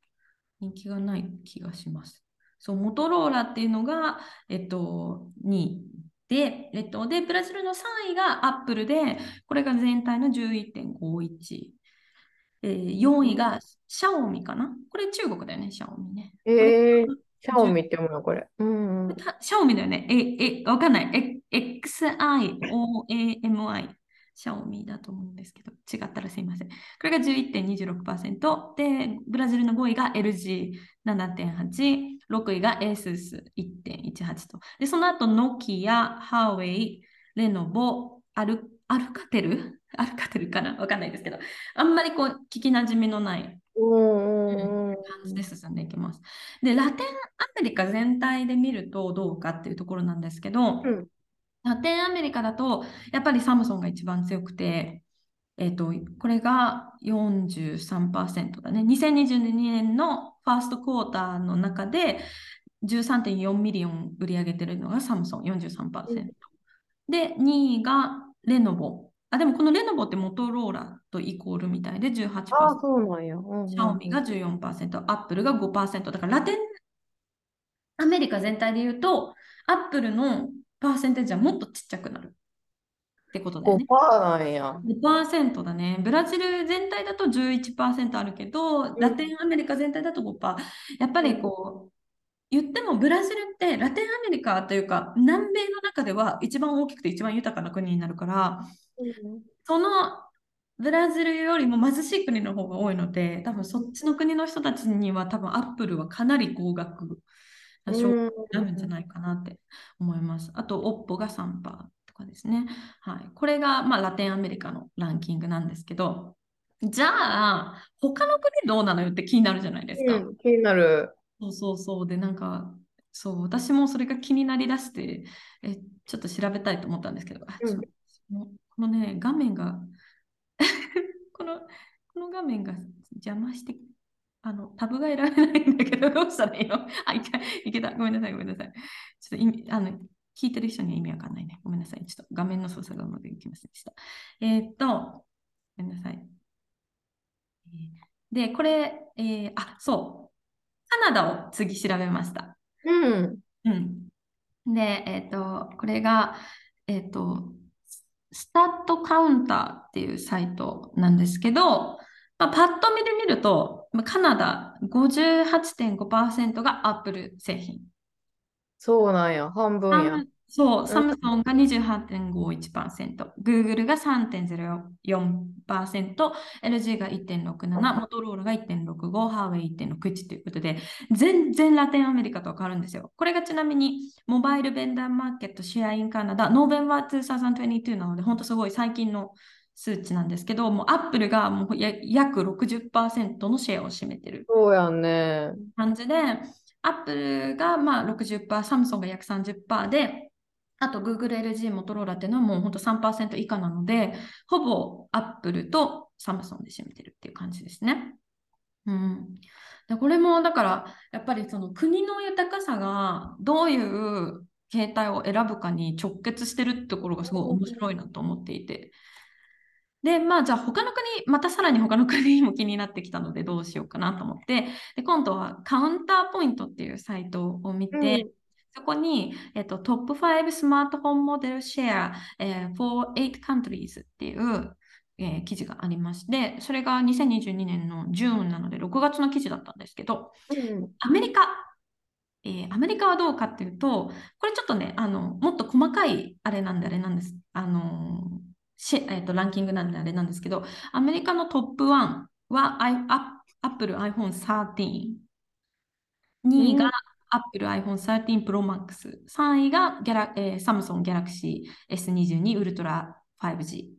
人気がない気がします。そう、モトローラっていうのが、えっと、2位で、えっと、で、ブラジルの3位がアップルで、これが全体の11.51。えー、4位がシャオミかな？これ中国だよね、シャオミね。えー、シャオミって読むの？これ。うんうん。たシャオミだよね。え、え、わかんない。え XIOAMI。シャオミだと思うんですけど、違ったらすいません。これが11.26%。で、ブラジルの5位が LG7.8。6位が ASUS1.18 と。で、その後、ノキア、ハーウェイ、レノボ、アルアルカテル？アルカテルかな？わかんないですけど、あんまりこう、聞きなじみのない。感じで進んでいきます。で、ラテンアメリカ全体で見るとどうかっていうところなんですけど、うんラテンアメリカだとやっぱりサムソンが一番強くて、えっと、これが43%だね。2022年の first quarter の中で13.4 million 売り上げてるのがサムソン43%。で、2位がレノボ。あ、でもこのレノボってモトローラとイコールみたいで18%。ああ、そうなんや。うんうんシャオミが14%、アップルが5%。だからラテンアメリカ全体で言うと、アップルのパーセンテージはもっとちっちゃくなるってことだよね。5%なんや。5%だね。ブラジル全体だと11%あるけど、ラテンアメリカ全体だと5%。やっぱりこう、言ってもブラジルってラテンアメリカというか南米の中では一番大きくて一番豊かな国になるから、そのブラジルよりも貧しい国の方が多いので、多分そっちの国の人たちには多分アップルはかなり高額な商品になるんじゃないかなって思います。あと、オッポが3%とかですね。はい。これが、まあ、ラテンアメリカのランキングなんですけど、じゃあ、他の国どうなのよって気になるじゃないですか。うん、気になる。そうそうそう。で、なんか、そう、私もそれが気になりだして、え、ちょっと調べたいと思ったんですけど、あ、うんこのね、画面が、この、この画面が邪魔して、あの、タブが選べないんだけど、どうしたらいいの？あ、いけいけた。ごめんなさい、ごめんなさい。ちょっと意味、あの、聞いてる人には意味わかんないね。ごめんなさい。ちょっと画面の操作がうまくいきませんでした。えーっと、ごめんなさい。えーで、これ、えーあ、そう。カナダを次調べました。うん。うん。で、えっと、これが、えっと、スタットカウンターっていうサイトなんですけど、まあ、パッと見で見ると、まあカナダ58.5%がアップル製品。そうなんや。半分や。そう、んサムソンが28.51%、Google が3.04%、LG が1.67%、モトローラが1.65%、ハーウェイ1.61ということで、全然ラテンアメリカと変わるんですよ。これがちなみに、mobile vendor market share in Canada、November 2022なので、本当すごい最近の数値なんですけど、もうアップルがもうや約60%のシェアを占めてるそうやんね。感じで、アップルがまあ60%、サムソンが約30%で、あと Google、LG、モトローラっていうのはもう本当3%以下なので、ほぼアップルとサムソンで占めてるっていう感じですね。うん。でこれもだから、やっぱりその国の豊かさがどういう携帯を選ぶかに直結してるってところがすごい面白いなと思っていて。で、まあじゃあ他の国、またさらに他の国も気になってきたのでどうしようかなと思って、で今度はカウンターポイントっていうサイトを見て、うん。そこに、えっと、トップ5スマートフォンモデルシェア、えー for 8 countries っていう、えー記事がありまして、それが2022年のジューンなので6月の記事だったんですけど、うん。アメリカ、えーアメリカはどうかっていうと、これちょっとね、あの、もっと細かいあれなんであれなんです。あのーシェえーと、ランキングなんであれなんですけど、アメリカのトップ1は Apple iPhone 13。2位が Apple iPhone 13 Pro Max。3位がギャラ、えー、Samsung Galaxy S22 Ultra 5G。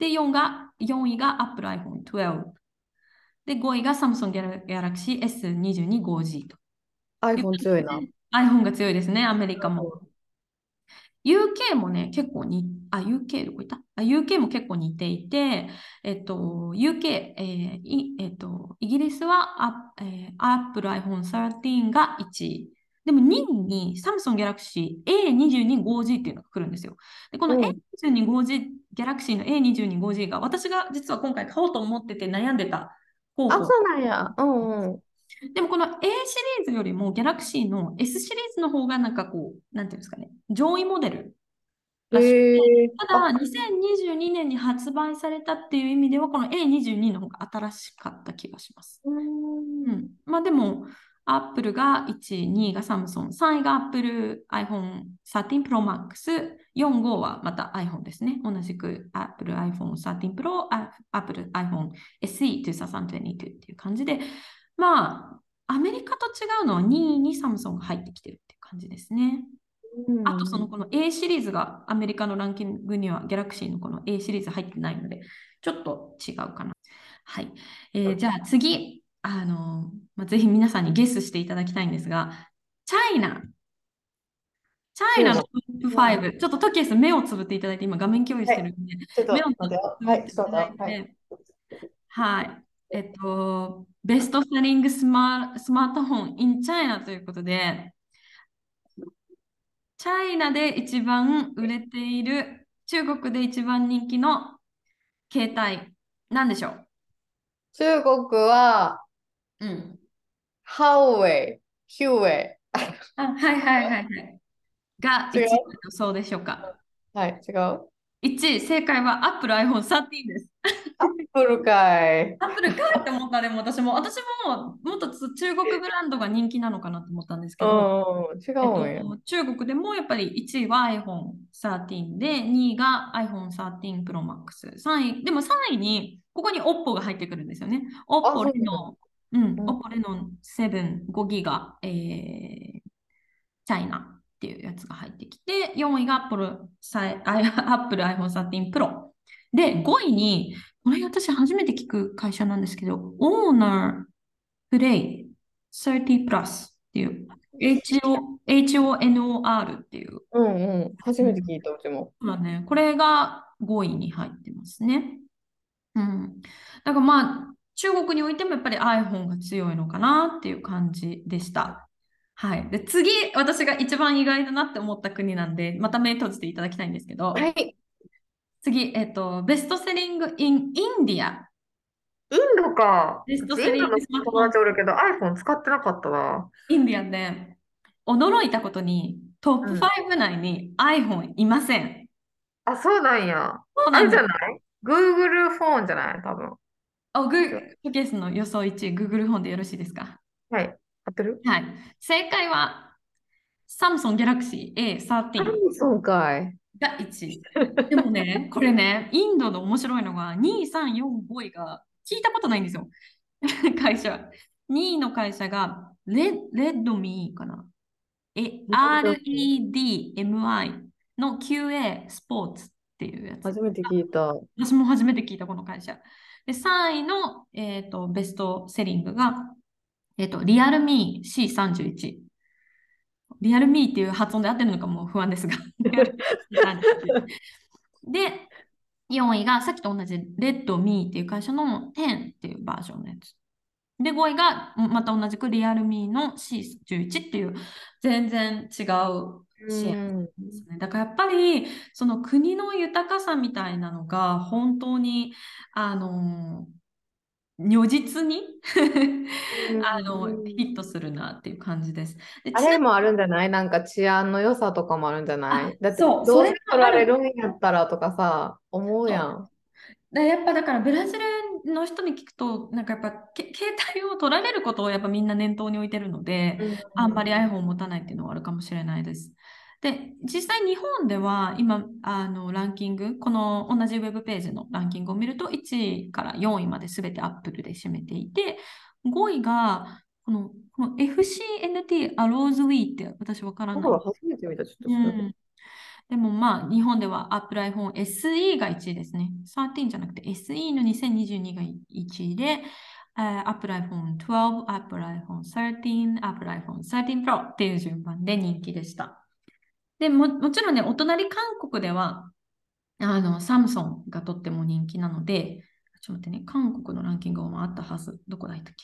で、4が、4位が Apple iPhone 12。で、5位が Samsung Galaxy S22 5G と。iPhone 強いな。iPhone が強いですね、アメリカも。UK もね、結構に、あ、UK どこいた？あ、UK も結構似ていて、えっと、UK、えーいえっと、イギリスはあ、えー Apple iPhone 13が1位。でも2位に Samsung Galaxy A22 5G っていうのが来るんですよ。で、このうん A22 5G、Galaxy の A22 5G が私が実は今回買おうと思ってて悩んでた候あ、補そうなんや。うんうん。でもこの A シリーズよりも Galaxy の S シリーズの方がなんかこう、なんていうんですかね、上位モデルらしくて。ただ、2022年に発売されたっていう意味では、この A22 の方が新しかった気がします。う。うんん。まあでも、Apple が1位、2位が Samsung、3位が Apple iPhone 13 Pro Max、4、5はまた iPhone ですね。同じく Apple iPhone 13 Pro、あ Apple iPhone SE 2022っていう感じで、まあ、アメリカと違うのは2位に Samsung が入ってきてるって感じですね。うんあとそのこの A シリーズがアメリカのランキングには Galaxy のこの A シリーズ入ってないので、ちょっと違うかな。はい。えーじゃあ次、あのまあ、ぜひ皆さんにゲスしていただきたいんですが、チャイナ。チャイナのトップ5。ちょっとトキエス目をつぶっていただいて、今画面共有してるんで、ちょっと目を待ってよ。つぶはい、っていただ。はい。て、はい。えっと、ベストセリングスマスマートフォン in China ということで、チャイナで一番売れている、中国で一番人気の携帯、なんでしょう？中国は、うん。ハウェイ、ヒューウェイ。あ、はいはいはいはい。が1違う位の予想でしょうか？はい、違う1位、正解は Apple iPhone 13です。アップルかい。アップルかいって思ったでも私も。私ももっと中国ブランドが人気なのかなと思ったんですけど、うん、違う。えっと、中国でもやっぱり1位は iPhone13 で2位が iPhone13 Pro Max 3位でも3位にここに OPPO が入ってくるんですよね。OPPO レノン、うん、OPPO レノン7 5ギガ、えー、チャイナっていうやつが入ってきて4位が Apple, Apple iPhone 13 Pro で5位にこれ私初めて聞く会社なんですけど、オーナープレイ30プラスっていう、HONOR っていう。うんうん。初めて聞いた、うちも。まあね、これが5位に入ってますね。うん。だからまあ、中国においてもやっぱり iPhone が強いのかなっていう感じでした。はい。で、次、私が一番意外だなって思った国なんで、また目閉じていただきたいんですけど、はい。次、えっと、ベストセリングインインディア。インドか。ベストセリングスマホ。友達おるけど iPhone 使ってなかったな。インディアで驚いたことにトップ5内に iPhone いません。うん、あ、そうなんや。そうなんじゃない ?Google フォンじゃない？多分。あ、Google ケースの予想1位、Google フォンでよろしいですか？はい。合ってる？はい。正解は、サムソンギャラクシー A13。サムソンかい。が1。でもね、これね、インドの面白いのが、2、3、4、5位が聞いたことないんですよ。会社。2位の会社がレ、レッドミーかな。え、REDMI の QA スポーツっていうやつ。初めて聞いた。私も初めて聞いた、この会社。で、3位の、えーと、ベストセリングが、えっ、ー、と、リアルミー C31。リアルミーっていう発音で合ってるのかも不安ですが。で、4位がさっきと同じレッドミーっていう会社の10っていうバージョンのやつ。で、5位がまた同じくリアルミーの C11 っていう全然違うシェアですね。だからやっぱりその国の豊かさみたいなのが本当にあの如実に？あのヒットするなっていう感じです。であれもあるんじゃない？なんか治安の良さとかもあるんじゃない？だってどうせ取られるんやったらとかさ思うやん。でやっぱだからブラジルの人に聞くとなんかやっぱ携帯を取られることをやっぱみんな念頭に置いてるので、うん、あんまり iPhone を持たないっていうのはあるかもしれないです。で、実際日本では今、あの、ランキング、この同じウェブページのランキングを見ると、1位から4位まで全てアップルで占めていて、5位が、このこの FCNT アローズウィーって私わからない。初めて見た、ちょっと、うん。でもまあ、日本では Apple iPhone SE が1位ですね。13じゃなくて SE の2022が1位で、uh, Apple iPhone 12、Apple iPhone 13、Apple iPhone 13 Pro っていう順番で人気でした。でも、もちろんね、お隣韓国では、あの、サムソンがとっても人気なので、ちょっと待ってね、韓国のランキングもあったはず。どこだったっ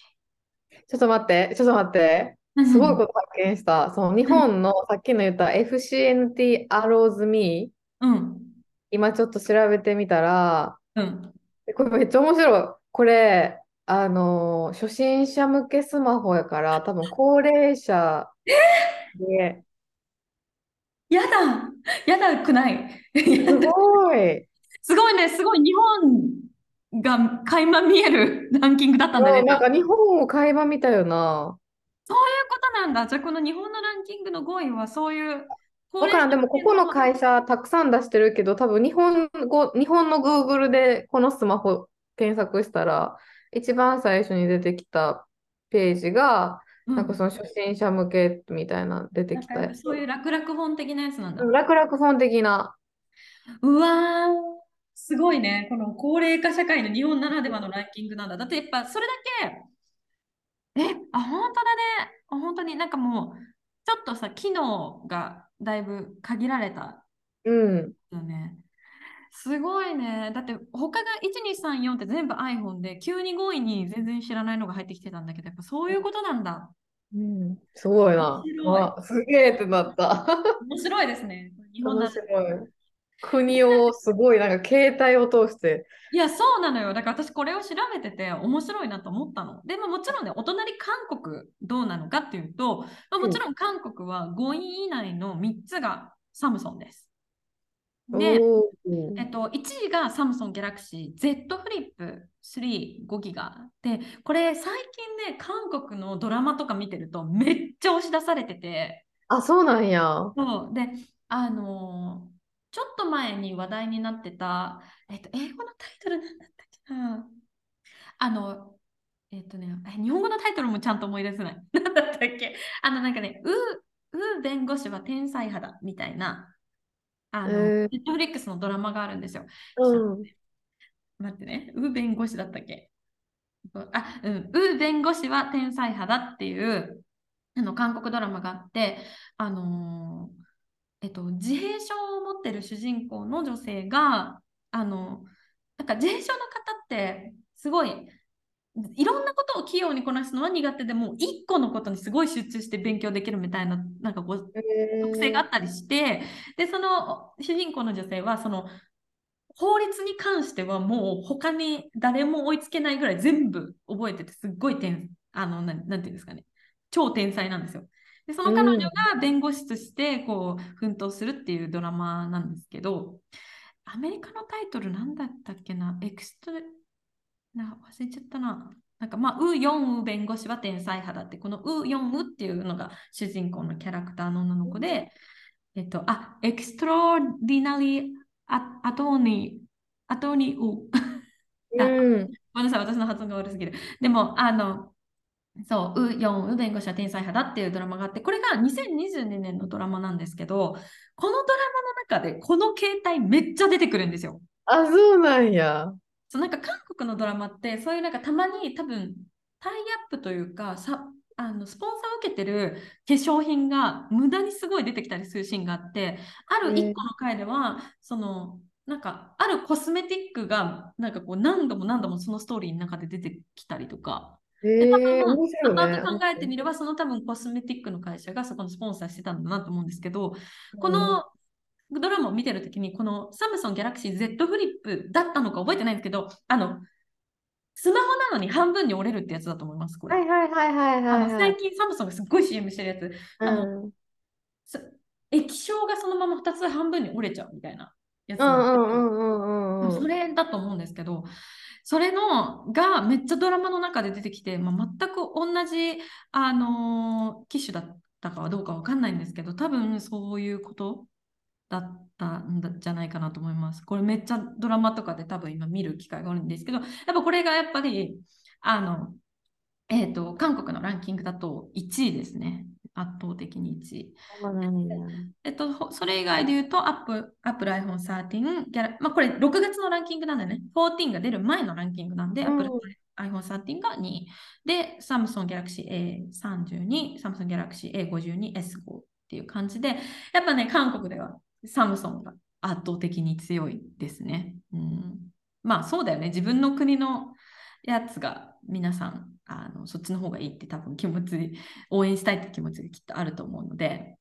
け？ちょっと待って、ちょっと待って。すごいこと発見した。その日本のさっきの言った FCNT アローズミー、うん、今ちょっと調べてみたら、うん、これめっちゃ面白い。これ、あの、初心者向けスマホやから、多分高齢者でやだやだくない。すごい。すごいね、すごい日本が垣間見えるランキングだったんだね。なんか日本を垣間見たよな。そういうことなんだ。じゃあこの日本のランキングの5位はそういう。だからでもここの会社たくさん出してるけど、多分日本語、日本の Google でこのスマホ検索したら、一番最初に出てきたページが、なんかその初心者向けみたいな出てきたやつ。そういう楽々本的なやつなんだ。楽々本的な。うわー、すごいね。この高齢化社会の日本ならではのランキングなんだ。だってやっぱそれだけ、え、あ、本当だね。本当になんかもう、ちょっとさ、機能がだいぶ限られた。うん。よね。すごいね。だって他が1234って全部 iPhone で急に5位に全然知らないのが入ってきてたんだけど、やっぱそういうことなんだ。うん、すごいな。あすげえってなった。面白いですね。日本面白い。国をすごいなんか携帯を通して。いや、そうなのよ。だから私これを調べてて面白いなと思ったの。でももちろんね、お隣韓国どうなのかっていうと、まあ、もちろん韓国は5位以内の3つがサムソンです。で、おえっと、1位がサムソンギャラクシー Z フリップ3、5ギガ。で、これ最近ね、韓国のドラマとか見てるとめっちゃ押し出されてて、あ、そうなんや。そう。で、あのーちょっと前に話題になってた、えっと、英語のタイトルなんだったっけな。あの、えっとね、え日本語のタイトルもちゃんと思い出せない。なんだったっけあの、なんかね、う、う弁護士は天才肌みたいな、あの、えーネットフリックスのドラマがあるんですよ。うん。待ってね、う弁護士だったっけ？あ、うん、う弁護士は天才派だっていうあの韓国ドラマがあって、あのーえっと、自閉症を持ってる主人公の女性が、あの、なんか自閉症の方ってすごいいろんなことを器用にこなすのは苦手でも一個のことにすごい集中して勉強できるみたいななんかこう特性があったりして、で、その主人公の女性は、その法律に関してはもう他に誰も追いつけないぐらい全部覚えてて、すっごい天、あの、ななんていうんですかね、超天才なんですよ。で、その彼女が弁護士としてこう奮闘するっていうドラマなんですけど、アメリカのタイトルなんだったっけな、 Ext、な忘れちゃったな。なんかまあ、ウ・ヨンウ弁護士は天才肌だって、このウ・ヨンウっていうのが主人公のキャラクターの女の子で、えっと、あ、 Extraordinary ア Attorney、Attorney Woo。うん。ごめんなさい、私の発音が悪すぎる。でも、あの、そう、ウ・ヨンウ弁護士は天才派だっていうドラマがあって、これが2022年のドラマなんですけど、このドラマの中でこの携帯めっちゃ出てくるんですよ。あ、そうなんや。そうなんか韓国のドラマってそういうなんかたまに多分タイアップというかさあのスポンサーを受けてる化粧品が無駄にすごい出てきたりするシーンがあってある一個の回では、そのなんかあるコスメティックがなんかこう何度も何度もそのストーリーの中で出てきたりとか。で考えてみればその多分コスメティックの会社がそこのスポンサーしてたんだなと思うんですけどこのドラマを見てるときに、このサムソンギャラクシー Z フリップだったのか覚えてないんですけど、あの、スマホなのに半分に折れるってやつだと思います、これ。はいはいはいはいはいはい最。近サムソンがすっごい CM してるやつ、あのうんす液晶がそのまま2つ半分に折れちゃうみたいなやつうんな。それだと思うんですけど、それのがめっちゃドラマの中で出てきて、まあ、全く同じ、あのー機種だったかはどうかわかんないんですけど、多分そういうことだったんだじゃないかなと思います。これめっちゃドラマとかで多分今見る機会があるんですけど、やっぱこれがやっぱり、あの、えっ、と、韓国のランキングだと1位ですね。圧倒的に1位。えっと、ほそれ以外で言うと、Apple, Apple iPhone 13、ギャラまあ、これ6月のランキングなんでね、14が出る前のランキングなんで、うん Apple iPhone 13が2位。で、Samsung Galaxy A32、Samsung Galaxy A52、S5 っていう感じで、やっぱね、韓国ではサムソンが圧倒的に強いですね。うん、まあ、そうだよね。自分の国のやつが皆さん、あのそっちの方がいいって多分気持ち、応援したいって気持ちがきっとあると思うので、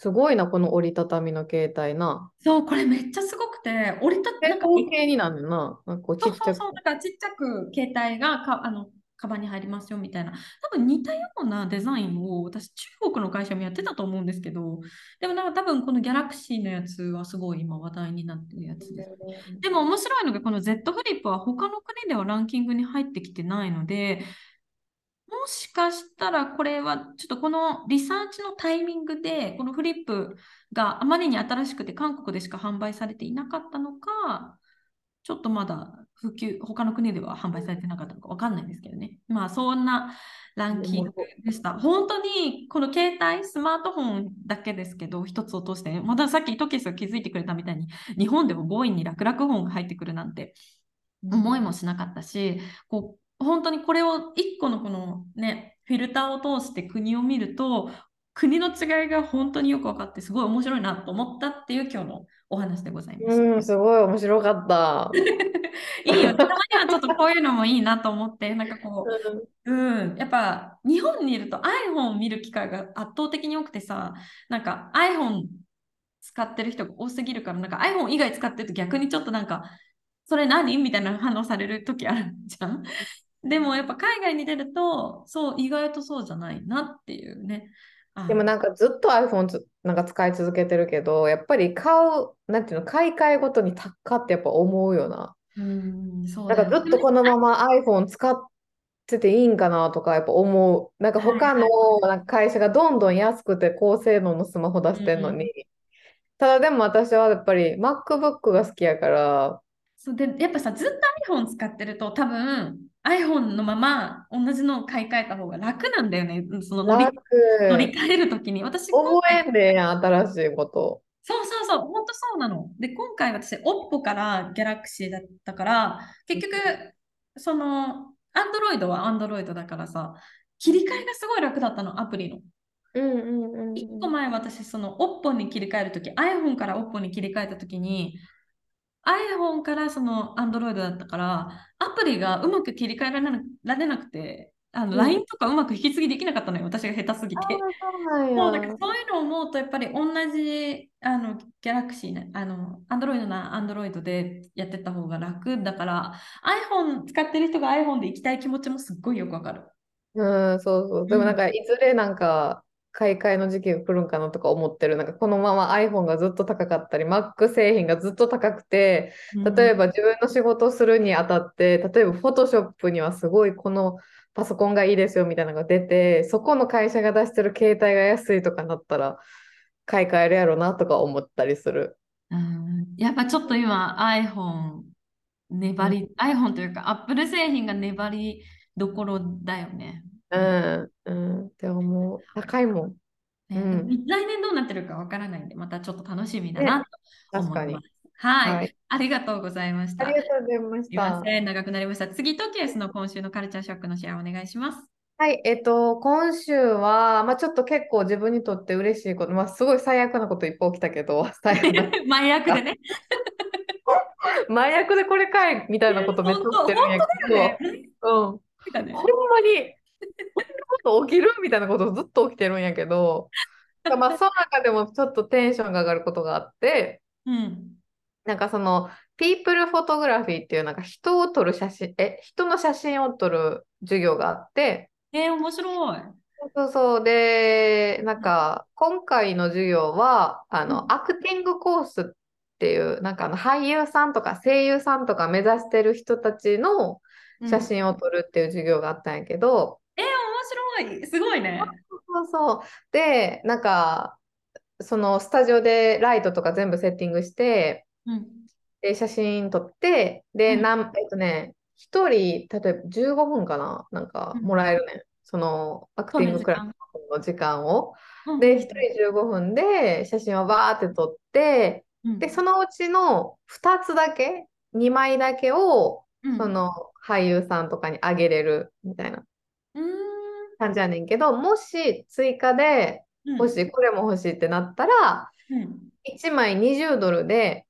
すごいな、この折りたたみの携帯な。そう、これめっちゃすごくて、折りたって、なんになるな。なんかちっちゃく。そうそうそう、だからちっちゃく携帯がか、あの、カバンに入りますよみたいな、多分似たようなデザインを私、中国の会社もやってたと思うんですけど、でもなんか多分このギャラクシーのやつはすごい今話題になってるやつです。でも面白いのが、この Z フリップは他の国ではランキングに入ってきてないので、もしかしたらこれはちょっとこのリサーチのタイミングで、このフリップがあまりに新しくて韓国でしか販売されていなかったのか、ちょっとまだ普及、他の国では販売されてなかったのかわかんないんですけどね。まあそんなランキングでした。本当にこの携帯、スマートフォンだけですけど、一つ落として、またさっきトキスが気づいてくれたみたいに、日本でも5位に楽々本が入ってくるなんて思いもしなかったし、こう本当にこれを一個のこのね、フィルターを通して国を見ると、国の違いが本当によく分かって、すごい面白いなと思ったっていう今日のお話でございました。うん、すごい面白かった。いいよ、たまにはちょっとこういうのもいいなと思って、なんかこう、うん、やっぱ日本にいると iPhone を見る機会が圧倒的に多くてさ、なんか iPhone 使ってる人が多すぎるから、なんか iPhone 以外使ってると逆にちょっとなんか、それ何みたいな反応される時あるじゃん。でもやっぱ海外に出ると、そう、意外とそうじゃないなっていうね、あでもなんかずっと iPhone つなんか使い続けてるけど、やっぱり買う、なんていうの、買い替えごとに高ってやっぱ思うよな。うん、そうなんかだよね。ずっとこのまま iPhone 使ってていいんかなとかやっぱ思う。なんか他の なんか会社がどんどん安くて高性能のスマホ出してんのに。ただでも私はやっぱり MacBook が好きやから、そうで、やっぱさ、ずっと iPhone 使ってると、多分 iPhone のまま同じのを買い替えた方が楽なんだよね。その乗り楽。乗り換えるときに。私、今覚回えんでやん、新しいこと。そうそうそう、本当そうなの。で、今回私、Oppo から Galaxy だったから、結局、その、Android は Android だからさ、切り替えがすごい楽だったの、アプリの。うんうんうん一個前私、その Oppo に切り替えるとき、iPhone から Oppo に切り替えたときに、iPhone からその Android だったから、アプリがうまく切り替えられなられなくて、あのうん LINE とかうまく引き継ぎできなかったのよ、私が下手すぎて。そうだからや。そういうのを思うと、やっぱり同じあの Galaxy ね、あの Android な Android でやってた方が楽だから、iPhone 使ってる人が iPhone で行きたい気持ちもすっごいよくわかる。うん、そうそう。でもなんか、いずれなんか、買い替えの時期が来るんかなとか思ってる。なんか、このまま iPhone がずっと高かったり、Mac 製品がずっと高くて、例えば自分の仕事をするにあたって、例えば Photoshop にはすごいこのパソコンがいいですよみたいなのが出て、そこの会社が出してる携帯が安いとかなったら、買い替えるやろなとか思ったりする。うんやっぱちょっと今 iPhone 粘り、iPhone というか Apple 製品が粘りどころだよね。うん、うん、って思う。高いもん。ねうん来年どうなってるかわからないんで、またちょっと楽しみだなと思確かにいま。す。はい、はい。ありがとうございました。ありがとうございましすいまた。せん、長くなりました。次、トキエスの今週のカルチャーショックのシェアお願いします。はい、えっと、今週は、まあ、ちょっと結構自分にとって嬉しいこと、まあ、すごい最悪なこといっぱい起きたけど、最悪な前役でね。前役でこれかいみたいなことめっちゃ起きてるんやけねど、うん、ほんまに、こんなこと起きる？みたいなことずっと起きてるんやけど、まあ、その中でもちょっとテンションが上がることがあって、うん。なんかその、ピープルフォトグラフィーっていう、なんか人を撮る写真、え、人の写真を撮る授業があって、えー、面白い。そうそう。で、なんか、今回の授業は、あうんの、アクティングコースっていう、なんかあの、俳優さんとか声優さんとか目指してる人たちの写うん真を撮るっていう授業があったんやけど、い。すごいね。そうそう。で、なんか、そのスタジオでライトとか全部セッティングして、うん。で、写真撮って、で、うんなん、えっとね、一人、例えば15分かな、なんかうんもらえるね。その、アクティングクラスの時間を。うんで、1人15分で写真をバーって撮って、うんで、そのうちの2つだけ、2枚だけを、うんその俳優さんとかにあげれるみたいなうーん感じやねんけど、もし追加でうん欲しい、これも欲しいってなったら、うん1枚20ドルで、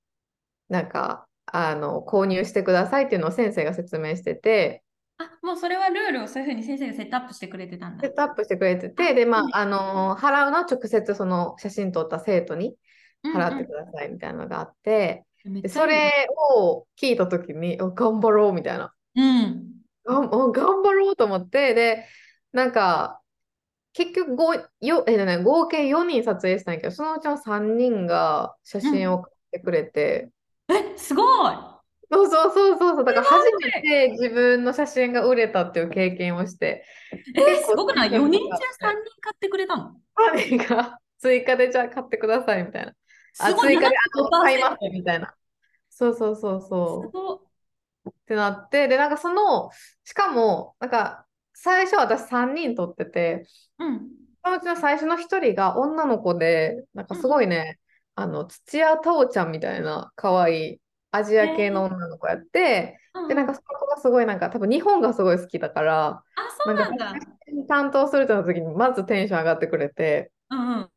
なんか、あの、購入してくださいっていうのを先生が説明してて、あ、もうそれはルールをそういうふうに先生がセットアップしてくれてたんだセッ。トアップしてくれてて、で、まあ、あの、払うのは直接その写真撮った生徒に払ってくださいみたいなのがあって、うんうんで、それを聞いたときに、あ頑張ろうみたいな。うん。頑張ろうと思って、で、なんか、結局ごよ、えっとね、合計4人撮影したんやけど、そのうちの3人が写真を買ってくれて、え、すごい。そうそうそうそうそう、だから初めて自分の写真が売れたっていう経験をして、えすごくない ?4 人中3人買ってくれたの？3人が追加でじゃあ買ってくださいみたいな。あ、追加であの75%買いますみたいな。そうそうそうそう。ってなって、で、なんかその、しかも、なんか、最初私3人撮ってて、い。うん。そのうちの最初の1人が女の子で、なんかすごいね、あの、土屋太鳳ちゃんみたいな可愛いアジア系の女の子やって、で、なんかその子がすごいなんか、多分日本がすごい好きだから、あ、そうなんだ。担当するとの時にまずテンション上がってくれて、うんうん。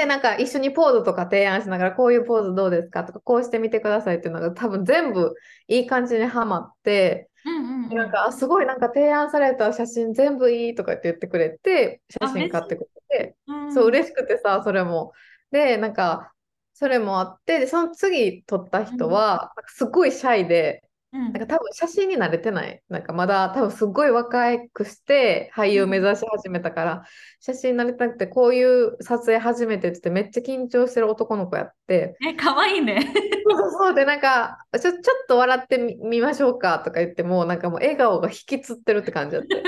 で、なんか一緒にポーズとか提案しながら、こういうポーズどうですかとか、こうしてみてくださいっていうのが多分全部いい感じにはまって、うんうんうん。なんか、あすごいなんか提案された写真全部いいとかって言ってくれて、写真買ってくれて、うんそう、嬉しくてさ、それも。で、なんか、それもあって、で、その次撮った人は、なんかすごいシャイで、うんなんか多分写真に慣れてない。なんかまだ多分すっごい若くして俳優目指し始めたから、写真に慣れてなくて、こういう撮影初めてって言ってめっちゃ緊張してる男の子やって、え、かわいいね。そうそうで、なんかちょ、ちょっと笑ってみ、みましょうかとか言っても、なんかもう笑顔が引きつってるって感じだって。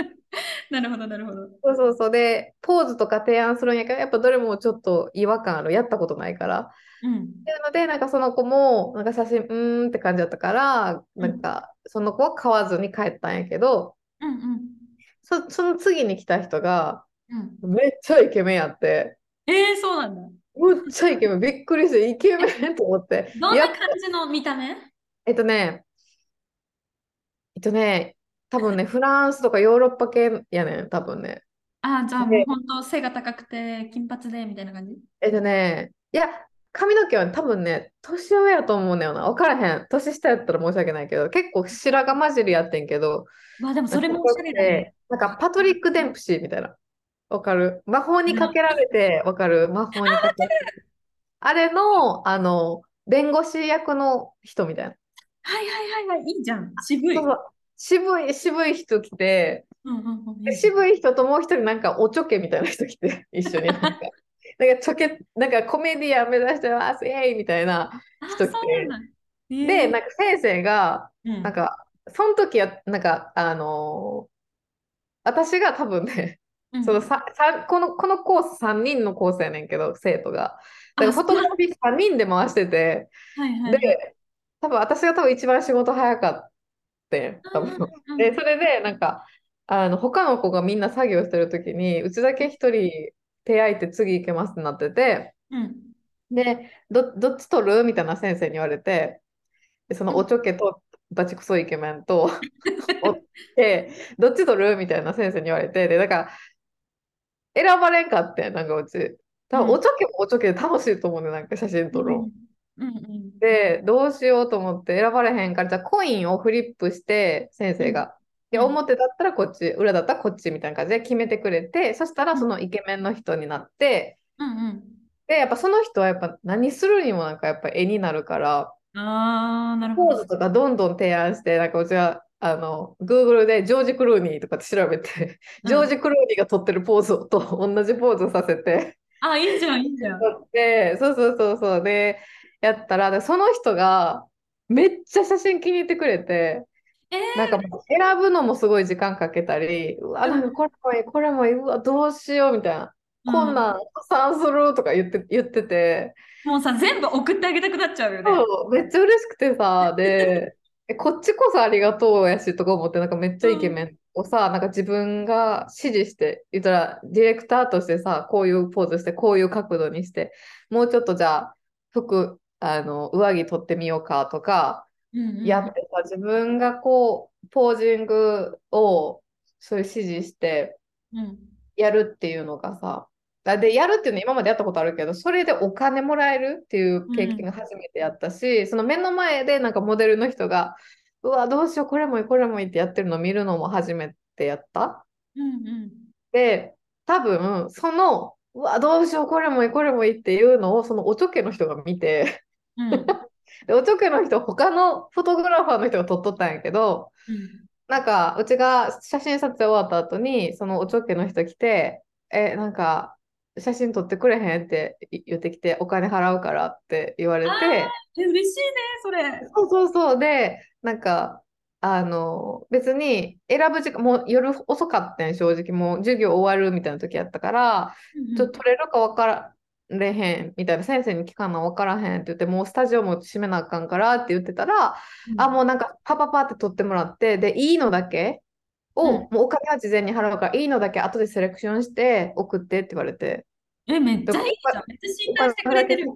なるほど、なるほど。そうそうそう。で、ポーズとか提案するんやけど、やっぱどれもちょっと違和感ある。やったことないから。うん。っていうので、なんかその子も、なんか写真、うーんって感じだったから、なんかその子は買わずに帰ったんやけど、うんうん。そ、その次に来た人が、うん、めっちゃイケメンやって、えー、そうなんだ。むっちゃイケメン、びっくりして、イケメンと思って。やどんな感じの見た目？えっとね、えっとね、多分ね、フランスとかヨーロッパ系やねん、多分ね。あ、じゃあもうで本当背が高くて金髪でみたいな感じ？えっとね、いや、髪の毛は多分ね、年上やと思うねよな。分からへん。年下やったら申し訳ないけど、結構白髪混じりやってんけど、まあでもそれもおしゃれだね。なんかパトリック・デンプシーみたいな。わかる？魔法にかけられて、わかる？魔法にかけられて。あれの、あの、弁護士役の人みたいな。はいはいはいはい、いいじゃん。渋い。そうそう渋い、渋い人来て、渋い人ともう一人なんかおちょけみたいな人来て、一緒になんか。なんかちょけ、なんかコメディアン目指してます、イエーイみたいな。あ、人来てで、なんか先生が、うんなんか、その時や、なんか、あのー私が多分ね、うんそのささこの、このコース3人のコースやねんけど、生徒が。だからあフォトグラフィー3人で回してて、はいはいはい。で、多分私が多分一番仕事早かって、多分。で、それで、なんか、あの、他の子がみんな作業してる時に、うちだけ一人手空いて次行けますってなってて、うんで、ど、どっち取るみたいな先生に言われて、で、そのおちょけとバチクソイケメンと、おって、どっち取るみたいな先生に言われて、で、だから、選ばれんかって、なんかうち。多分うんおちょけもおちょけで楽しいと思うね、なんか写真撮るの。うんうんで、どうしようと思って選ばれへんから、じゃあコインをフリップして、先生が。で、うん。表だったらこっち、裏だったらこっちみたいな感じで決めてくれて、そしたらそのイケメンの人になって、うんうん。で、やっぱその人はやっぱ何するにもなんかやっぱ絵になるから、ああ、なるほど。ポーズとかどんどん提案して、なんかうちは、あの、Google でジョージ・クルーニーとかって調べて、ジョージ・クルーニーが撮ってるポーズと同じポーズさせて、あ、いいじゃん、いいじゃん。撮って、そうそうそうそう、で、やったら、でその人がめっちゃ写真気に入ってくれて、えーなんか選ぶのもすごい時間かけたり、うわ、なんかこれもいい、これもいい、うわ、どうしようみたいな。こんなん破産するとか言って、言ってて、もうさ、全部送ってあげたくなっちゃうよね。そう、めっちゃ嬉しくてさ、で、えこっちこそありがとうやしとか思って、なんかめっちゃイケメンをさ、なんか自分が指示して、言ったらディレクターとしてさ、こういうポーズして、こういう角度にして、もうちょっとじゃあ服、あの、上着取ってみようかとか、うんうん。やってさ、自分がこう、ポージングをそういう指示してうん。やるっていうのがさ、あで、やるっていうのは今までやったことあるけど、それでお金もらえるっていう経験が初めてやったし、その目の前でなんかモデルの人が、うわ、どうしよう、これもいい、これもいいってやってるのを見るのも初めてやった。うんうん。で、多分、その、うわ、どうしよう、これもいい、これもいいっていうのを、そのおちょけの人が見て、うん で、おちょけの人、他のフォトグラファーの人が撮っとったんやけど、なんか、うちが写真撮影終わった後に、そのおちょけの人来て、え、なんか、写真撮ってくれへんって言ってきて、お金払うからって言われて、え、嬉しいね、それ。そうそうそう。で、なんか、あの、別に選ぶ時間、もう夜遅かったん、正直。もう授業終わるみたいな時やったから、ちょっと取れるか分かられへんみたいな、先生に聞かな分からへんって言って、もうスタジオも閉めなあかんからって言ってたら、あ、もうなんかパパパって取ってもらって、で、いいのだけを、うん。もうお金は事前に払うから、いいのだけ後でセレクションして送ってって言われて、え、めっちゃいいじゃん。めっちゃ信頼してくれてる。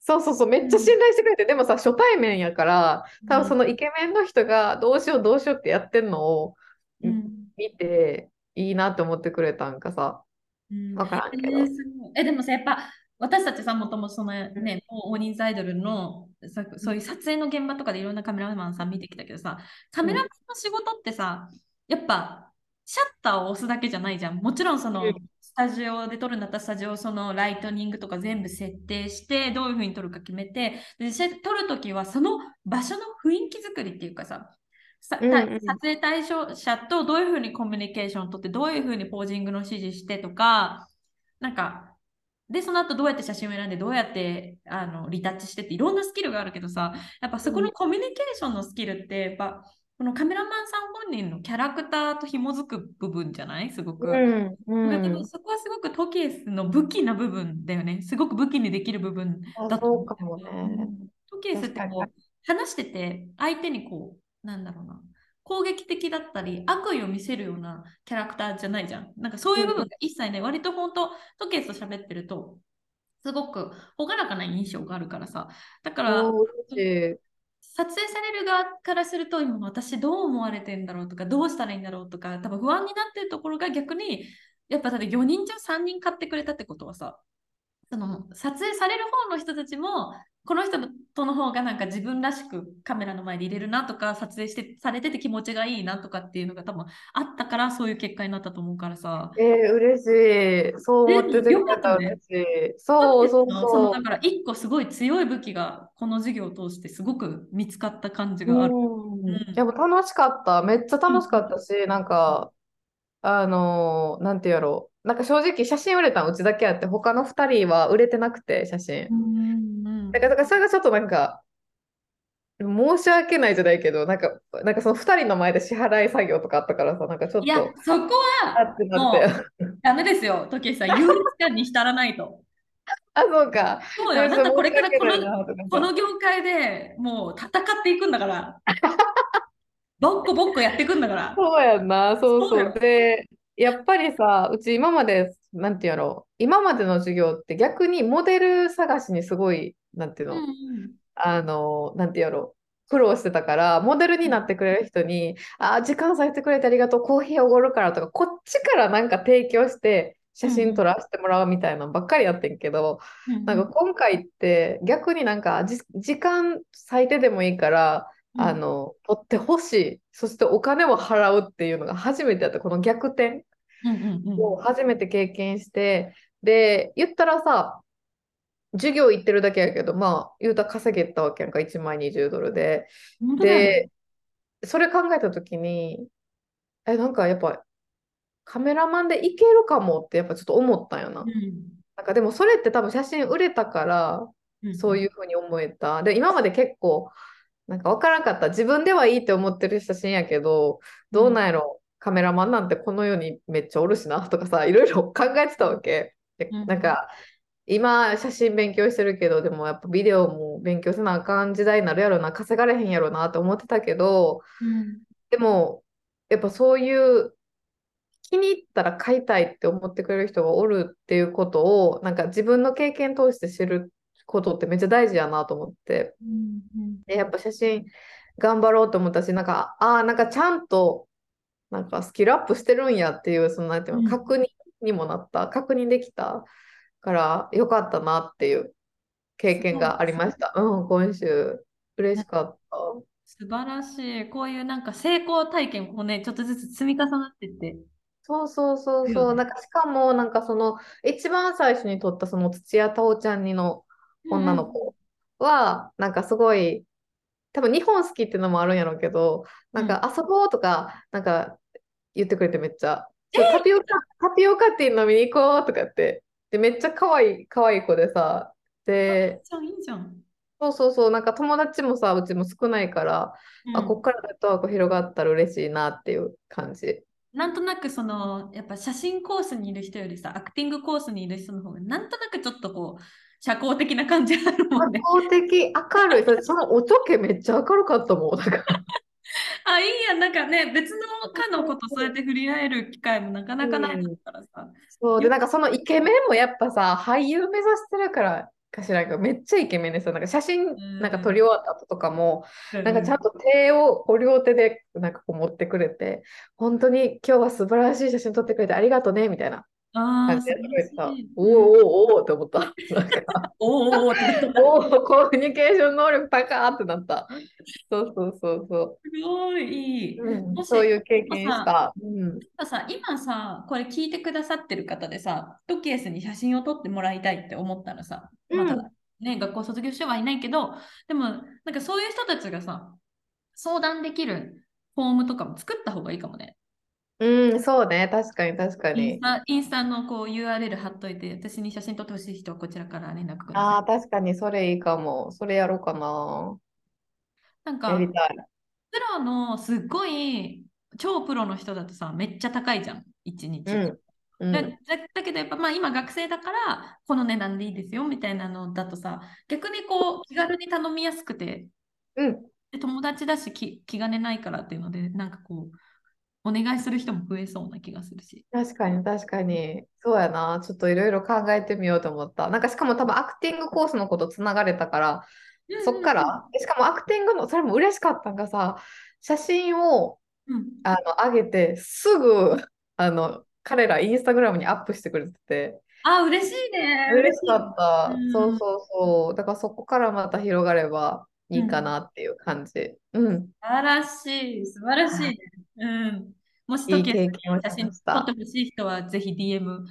そうそうそう、めっちゃ信頼してくれて、でもさ、初対面やから、多分その、のイケメンの人がどうしようどうしようってやってんのをうん。見て、いいなって思ってくれたんかさ、うんわからんけど。えーえ、でもさ、やっぱ私たちさ、もともとそのね、もう大人数アイドルのさそういう撮影の現場とかでいろんなカメラマンさん見てきたけどさ、カメラマンの仕事ってさ、やっぱシャッターを押すだけじゃないじゃん。もちろんそのうんスタジオで撮るんだったらスタジオそのライトニングとか全部設定してどういうふうに撮るか決めてで撮るときはその場所の雰囲気作りっていうかささうんうん撮影対象者とどういうふうにコミュニケーションをとってどういうふうにポージングの指示してとかなんかでその後どうやって写真を選んでどうやってあのリタッチしてっていろんなスキルがあるけどさやっぱそこのコミュニケーションのスキルってやっぱこのカメラマンさん本人のキャラクターと紐づく部分じゃない？すごく。うんうんだけど。そこはすごくトキエスの武器な部分だよね。すごく武器にできる部分あだと思そうかもね。トキエスってこ確う話してて相手にこうなんだろうな攻撃的だったり悪意を見せるようなキャラクターじゃないじゃん。なんかそういう部分が一切ね、割と本当トキエスと喋ってるとすごく朗らかな印象があるからさ。だから撮影される側からすると今私どう思われてんだろうとかどうしたらいいんだろうとか多分不安になってるところが逆にやっぱだって4人中3人買ってくれたってことはさその撮影される方の人たちもこの人との方がなんか自分らしくカメラの前で入れるなとか撮影してされてて気持ちがいいなとかっていうのが多分あったからそういう結果になったと思うからさえー、嬉しい。そう思っててくれたら嬉しい。そうそうそうだ。から一個すごい強い武器がこの授業を通してすごく見つかった感じがある。うん楽しかった。めっちゃ楽しかったし、なんか、あのーなんてやろう。なんか正直写真売れたのうちだけあって、他の2人は売れてなくて、写真。うんだから、だからそれがちょっとなんか、申し訳ないじゃないけど、なんか、なんかその2人の前で支払い作業とかあったからさ、なんかちょっいやと、、そこはあってなって。ダメですよ、時計さん。優越感に浸らないと。あ、そうか。そうよ。だってこれからこのこの業界でもう戦っていくんだから。ボッコボッコやっていくんだから。そうやんな、そうそうよそう。で、やっぱりさ、うち今まで、なんていうの、今までの授業って逆にモデル探しにすごい、なんていうの、うんあの、なんていう。の、苦労してたから、モデルになってくれる人に、あー、時間割いてくれてありがとう、コーヒーおごるからとか、こっちからなんか提供して、写真撮らせてもらうみたいなのばっかりやってんけど、うんなんか今回って逆になんかじ時間割いてでもいいから、うん。あの、撮ってほしい。そしてお金を払うっていうのが初めてやった。この逆転を初めて経験して、で、言ったらさ、授業行ってるだけやけど、まあ、言うたら稼げたわけやんか、1枚20ドルで。で、それ考えたときに、え、なんかやっぱカメラマンでいけるかもってやっぱちょっと思ったんよな。うんなんかでもそれって多分写真売れたから、うんそういうふうに思えた。で、今まで結構、なんか分からんかった。自分ではいいって思ってる写真やけど、どうなんやろ、カメラマンなんてこの世にめっちゃおるしなとかさ、いろいろ考えてたわけ。でうんなんか、今、写真勉強してるけど、でもやっぱビデオも勉強せなあかん時代になるやろな、稼がれへんやろなって思ってたけど、うん。でも、やっぱそういう気に入ったら買いたいって思ってくれる人がおるっていうことを、なんか自分の経験通して知ることってめっちゃ大事やなと思って。うんで、やっぱ写真頑張ろうと思ったし、なんか、ああ、なんかちゃんと、なんかスキルアップしてるんやっていう、そのなんていうの、うん。確認にもなった、確認できたから、よかったなっていう経験がありました。うん、今週。嬉しかった。素晴らしい。こういうなんか成功体験をね、ちょっとずつ積み重なってって。そうそうそうそう。ねなんかしかも、なんかその、一番最初に撮ったその土屋太鳳ちゃんにの女の子は、なんかすごい、多分日本好きっていうのもあるんやろうけど、なんか遊ぼうとか、なんか言ってくれてめっちゃ、タピオカ、タピオカティー飲みに行こうとかって、で、めっちゃ可愛い、可愛い子でさ、で、じゃん、いいじゃん。そうそうそう、なんか友達もさ、うちも少ないから、あ、こっからネットワーク広がったら嬉しいなっていう感じ。なんとなくそのやっぱ写真コースにいる人よりさアクティングコースにいる人の方がなんとなくちょっとこう社交的な感じあるもんね。公的、明るい。そのおちょけめっちゃ明るかったもん。なんか あいいやなんかね別の科の子とそうやって触れ合える機会もなかなかないからさ。そうで、なんかそのイケメンもやっぱさ、俳優目指してるからかしらめっちゃイケメンですよ。なんか写真んなんか撮り終わった後とかも、ななんかちゃんと手をお両手でなんかこう持ってくれて、本当に今日は素晴らしい写真撮ってくれてありがとうねみたいな。ああ、感じで素晴らした。い。おおおおって思った。おーおーっておお、コミュニケーション能力高ってなった。そうそうそうそすごい。う。うん、そういう経験した。うん。さ、今さ、これ聞いてくださってる方でさ、トキエスに写真を撮ってもらいたいって思ったらさ、まだね、学校卒業してはいないけど、でも、なんかそういう人たちがさ、相談できるフォームとかも作った方がいいかもね。うん、そうね。確かに確かにインス。タインスタのこう URL 貼っといて、私に写真撮ってほしい人はこちらから連絡くだああ、さい。確かにそれいいかも。それやろうかな。なんか、やりたい。プロのすっごい超プロの人だとさ、めっちゃ高いじゃん、1日。うん。うだん。だだけどやっぱまあ今学生だからこの値段でいいですよみたいなのだとさ逆にこう気軽に頼みやすくてうん。で友達だし気気兼ねないからっていうのでなんかこうお願いする人も増えそうな気がするし。確かに確かに。そうやな。ちょっといろいろ考えてみようと思った。なんかしかも多分アクティングコースのことつながれたから、そっから、でしかもアクティングの、それも嬉しかったんがさ、写真をうんうんあの上げて、すぐあの彼らインスタグラムにアップしてくれてて、あ嬉しいね。嬉しかった。うんそうそうそう。だからそこからまた広がればいいかなっていう感じ。うん。素晴らしい素晴らしいね。うん。もし時経験を写真撮ってほしい人はぜひ DM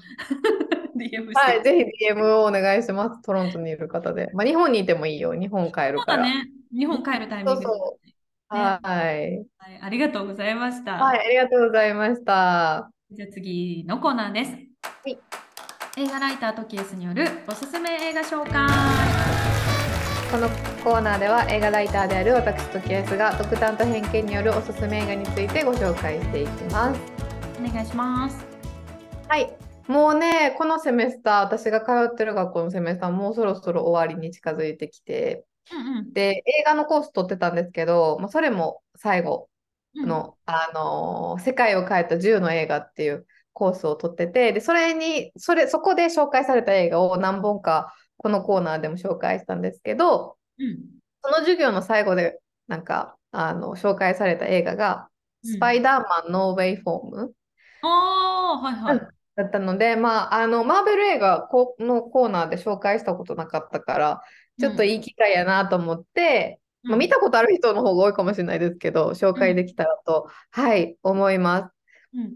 DM。はい、ぜひ DM をお願いします。トロントにいる方で。まあ、日本にいてもいいよ。日本帰るから。そうだね。日本帰るタイミングでそうそねはい。はい。ありがとうございました。はい、ありがとうございました。じゃあ次のコーナーです。い映画ライタートキエスによるおすすめ映画紹介。このコーナーでは映画ライターである私とケースが独断と偏見によるおすすめ映画についてご紹介していきます。お願いします。はい。もうね、このセメスター、私が通ってる学校のセメスター、もうそろそろ終わりに近づいてきて、うんで、映画のコース取ってたんですけど、まあ、それも最後うん。の、あのー世界を変えた10の映画っていうコースを取ってて、で、それに、それ、そこで紹介された映画を何本かこのコーナーでも紹介したんですけど、うん。その授業の最後で、なんか、あの、紹介された映画が、うんスパイダーマンノーウェイフォームああ、はいはい。だったので、まあ、あの、マーベル映画このコーナーで紹介したことなかったから、ちょっといい機会やなと思って、まあ、見たことある人の方が多いかもしれないですけど、紹介できたらと、はい、思います。うん。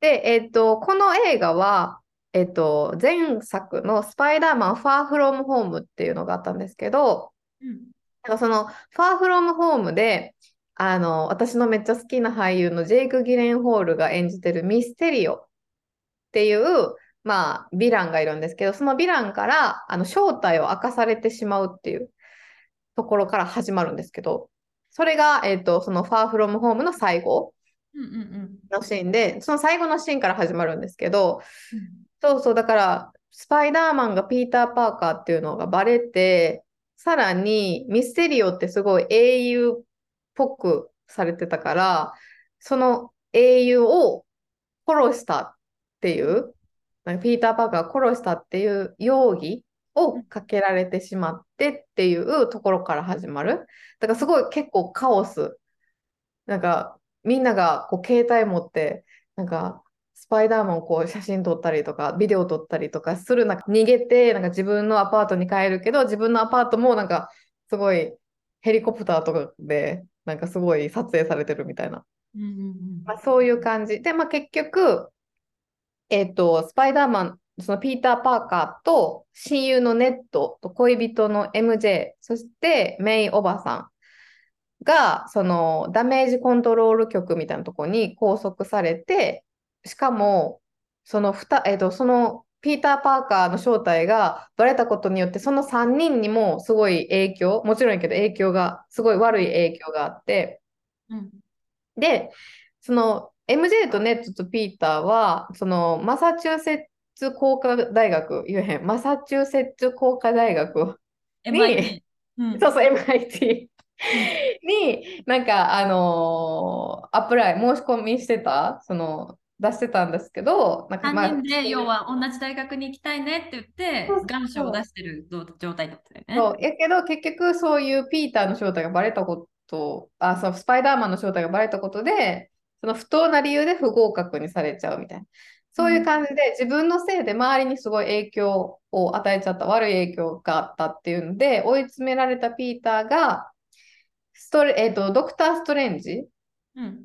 で、えっと、この映画は、えっと、前作のスパイダーマンファーフロムホームっていうのがあったんですけど、うん。なんかそのファーフロムホームで、あの、私のめっちゃ好きな俳優のジェイク・ギレンホールが演じてるミステリオっていう、まあ、ヴィランがいるんですけど、そのヴィランからあの正体を明かされてしまうっていうところから始まるんですけど、それが、えっと、そのファーフロムホームの最後のシーンで、その最後のシーンから始まるんですけど、うん。そうそう、だから、スパイダーマンがピーター・パーカーっていうのがバレて、さらにミステリオってすごい英雄っぽくされてたから、その英雄を殺したっていう、なんかピーター・パーカーが殺したっていう容疑をかけられてしまってっていうところから始まる。だからすごい結構カオス。なんかみんながこう携帯持って、なんかスパイダーマンをこう写真撮ったりとか、ビデオ撮ったりとかする中、逃げて、なんか自分のアパートに帰るけど、自分のアパートもなんかすごいヘリコプターとかで、なんかすごい撮影されてるみたいな。うんうんうんまあ、そういう感じ。で、まあ結局、えっと、スパイダーマン、そのピーター・パーカーと親友のネットと恋人の MJ、そしてメイおばさんが、そのダメージコントロール局みたいなところに拘束されて、しかも、そのふた、えっと、そのピーター・パーカーの正体がバレたことによって、その3人にもすごい影響、もちろんやけど影響が、すごい悪い影響があって、うん。で、その MJ とネットとピーターは、そのマサチューセッツ工科大学、言えへん、マサチューセッツ工科大学、MIT うん。そうそう、MIT に、なんか、あのーアプライ、申し込みしてた、その、出してたんですけど、なんかまあ、3人で要は同じ大学に行きたいねって言って願書を出してる状態だったよね。そう、やけど結局そういうピーターの正体がバレたこと、あ、そう、スパイダーマンの正体がバレたことで、その不当な理由で不合格にされちゃうみたいな。そういう感じで自分のせいで周りにすごい影響を与えちゃった悪い影響があったっていうので追い詰められたピーターがストレ、えーと、ドクター・ストレンジ、うん、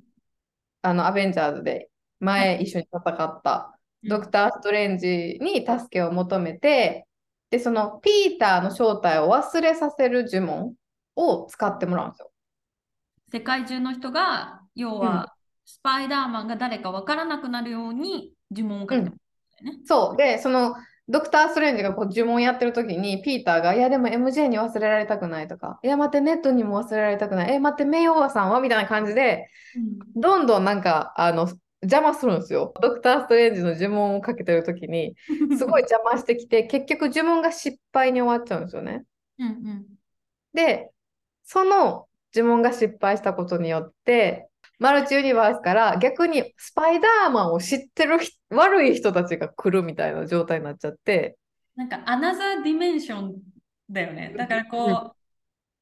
あのアベンジャーズで前一緒に戦った。ドクター・ストレンジに助けを求めて、でそのピーターの正体を忘れさせる呪文を使ってもらうんですよ。世界中の人が要は、スパイダーマンが誰か分からなくなるように呪文をかけてもらう、ね、そう。でそのドクター・ストレンジがこう呪文やってる時にピーターが「いやでも MJ に忘れられたくない」とか「いや待ってネットにも忘れられたくない」「え待ってメイおばさんは?」みたいな感じで、うん、どんどんなんかあの邪魔するんですよ。ドクター・ストレンジの呪文をかけてる時に すごい邪魔してきて結局呪文が失敗に終わっちゃうんですよね。うんうん、でその呪文が失敗したことによってマルチユニバースから逆にスパイダーマンを知ってる悪い人たちが来るみたいな状態になっちゃって。なんか another dimension だよね。だからこ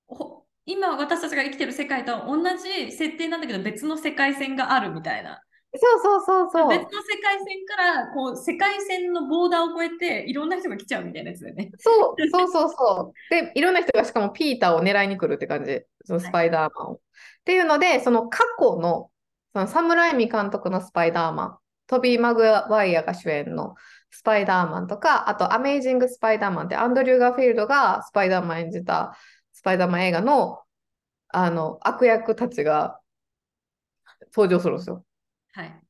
う、うん、今私たちが生きてる世界と同じ設定なんだけど別の世界線があるみたいな。そうそうそうそう。別の世界線からこう世界線のボーダーを越えていろんな人が来ちゃうみたいなやつだよね。そうそうそうそう。で、いろんな人がしかもピーターを狙いに来るって感じ。そのスパイダーマンを。はい、っていうので、その過去のそのサムライミ監督のスパイダーマン、トビー・マグワイアが主演のスパイダーマンとか、あとアメイジング・スパイダーマンってアンドリュー・ガーフィールドがスパイダーマン演じたスパイダーマン映画のあの悪役たちが登場するんですよ。はい。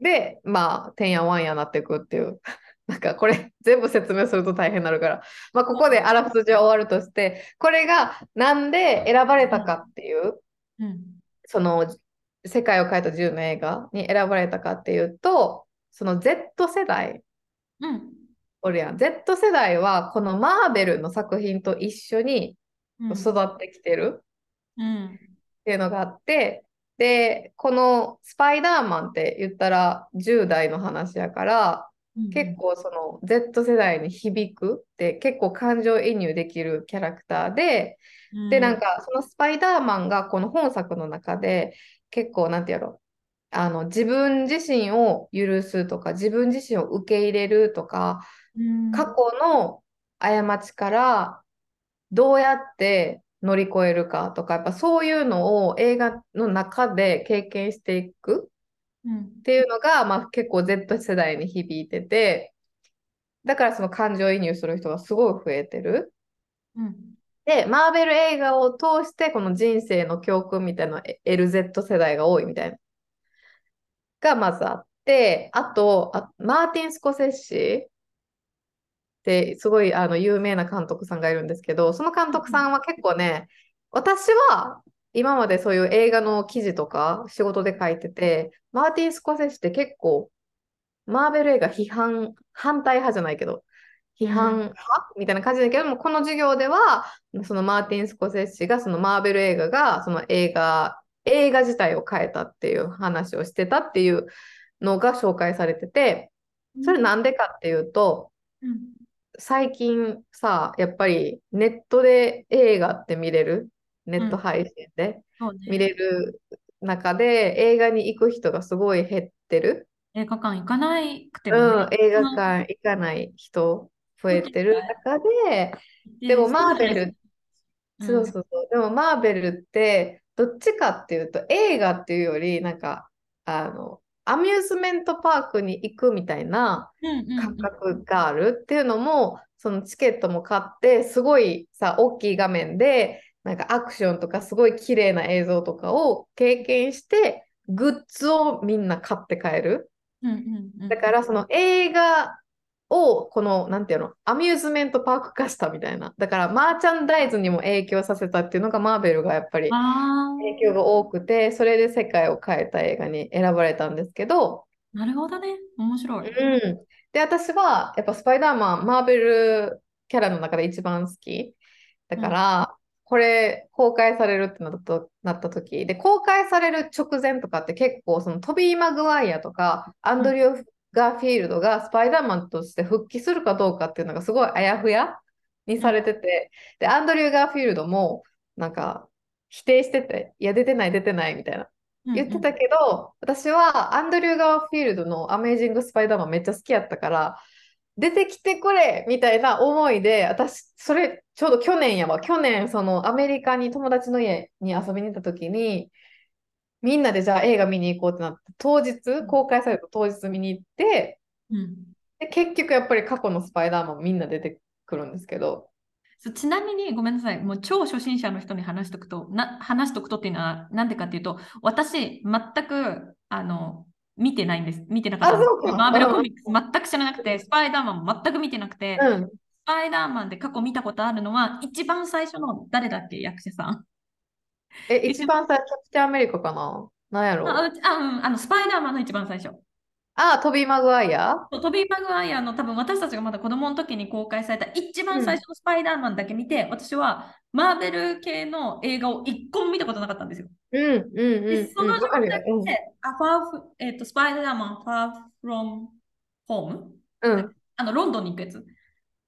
で、まあ、てんやわんやなっていくっていう。なんかこれ全部説明すると大変になるから、まあ、ここであらすじは終わるとして、これがなんで選ばれたかっていう、うん、その世界を変えた10の映画に選ばれたかっていうと、その Z 世代、うん、おるやん。Z 世代はこのマーベルの作品と一緒に育ってきてるっていうのがあって、で、このスパイダーマンって言ったら10代の話やから、うん、結構その Z 世代に響くって結構感情移入できるキャラクターで、うん、で、なんかそのスパイダーマンがこの本作の中で結構なんてやろあの自分自身を許すとか自分自身を受け入れるとか、うん、過去の過ちからどうやって乗り越えるかとか、やっぱそういうのを映画の中で経験していくっていうのが、まあ、結構 Z 世代に響いてて、だからその感情移入する人がすごい増えてる。うん、で、マーベル映画を通してこの人生の教訓みたいな LZ 世代が多いみたいな。がまずあって、あと、あマーティン・スコセッシってすごいあの有名な監督さんがいるんですけど、その監督さんは結構ね、私は今までそういう映画の記事とか仕事で書いてて、マーティン・スコセッシって結構マーベル映画批判、反対派じゃないけど、批判派、うん、みたいな感じだけども、この授業では、そのマーティン・スコセッシがそのマーベル映画がその映画、映画自体を変えたっていう話をしてたっていうのが紹介されてて、それなんでかっていうと、うん最近さ、やっぱりネットで映画って見れる、ネット配信で？見れる中で映画に行く人がすごい減ってる？映画館行かないくても、ね、うん、映画館行かない人増えてる中で、でもマーベル、そうそうそう、でもマーベルってどっちかっていうと映画っていうよりなんかあのアミューズメントパークに行くみたいな感覚があるっていうのも、そのチケットも買ってすごいさ大きい画面でなんかアクションとかすごい綺麗な映像とかを経験してグッズをみんな買って帰る。だからその映画をこのなんていうのアミューズメントパーク化したみたいな。だからマーチャンダイズにも影響させたっていうのがマーベルがやっぱり影響が多くてそれで世界を変えた映画に選ばれたんですけど。なるほどね。面白い、うん、で私はやっぱスパイダーマンマーベルキャラの中で一番好き。だから、うん、これ公開されるってなったなった時。で公開される直前とかって結構そのトビー・マグワイアとかアンドリュー・ガーフィールドがスパイダーマンとして復帰するかどうかっていうのがすごいあやふやにされてて、で、アンドリュー・ガーフィールドもなんか否定してて、いや、出てない、出てないみたいな。言ってたけど、私はアンドリュー・ガーフィールドのアメージング・スパイダーマンめっちゃ好きやったから、出てきてくれみたいな思いで、私、それちょうど去年やわ。去年、そのアメリカに友達の家に遊びに行った時に、みんなでじゃあ映画見に行こうってなって、当日、公開された当日見に行って、うん。で結局やっぱり過去のスパイダーマンみんな出てくるんですけど、ちなみにごめんなさい、もう超初心者の人に話しとくと、な話しとくとっていうのはなんでかっていうと、私、全くあの見てないんです。見てなかったか。マーベルコミックス全く知らなくて、スパイダーマンも全く見てなくて、うん。スパイダーマンで過去見たことあるのは、一番最初の誰だっけ、役者さん。え、一番最初、キャプテンアメリカかな？なんやろ？あ、あうん、あのスパイダーマンの一番最初。あ、トビー・マグワイア？トビー・マグワイアの多分私たちがまだ子供の時に公開された一番最初のスパイダーマンだけ見て、私はマーベル系の映画を一個も見たことなかったんですよ。うんうんうんで、そのうん。わかるよ。状態で、あファーフえっと、スパイダーマン、ファーフロムホーム？うん。うん。あの、ロンドンに行くやつ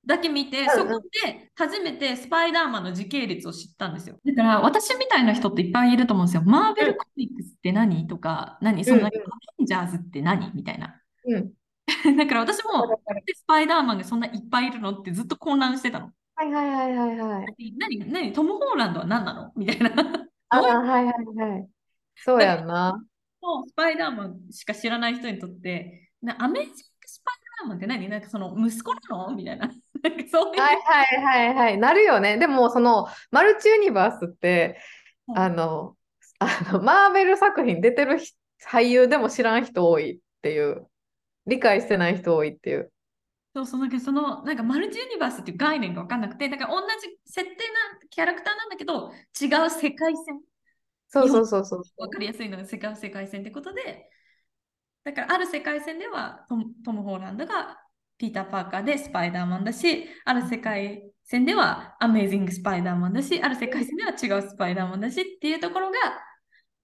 だけ見て、うんうんそこで初めてスパイダーマンの時系列を知ったんですよ。だから、私みたいな人っていっぱいいると思うんですよ。マーベルコミックスって何？とか、何？そんうんアベンジャーズって何？みたいな。うん。だから私も、スパイダーマンがそんないっぱいいるのってずっと混乱してたの。はいはいはいはいはい。何、何、トム・ホーランドは何なの？みたいな。あ、はいはいはい。そうやんな。もうスパイダーマンしか知らない人にとって、なアメージングスパイダーマンって何？なんかその息子なの？みたいな。なんかそういう。はいはいはいはい。なるよね。でも、その、マルチユニバースって、うんあの、あの、マーベル作品出てる人俳優でも知らん人多いっていう、理解してない人多いっていう。そうそう、なんかその、なんかマルチユニバースっていう概念が分かんなくて、だから同じ設定なキャラクターなんだけど、違う世界線。そうそうそうそう。分かりやすいのが世界世界線ってことで、だからある世界線ではトムトム・ホーランドがピーター・パーカーでスパイダーマンだし、ある世界線ではアメージング・スパイダーマンだし、ある世界線では違うスパイダーマンだしっていうところが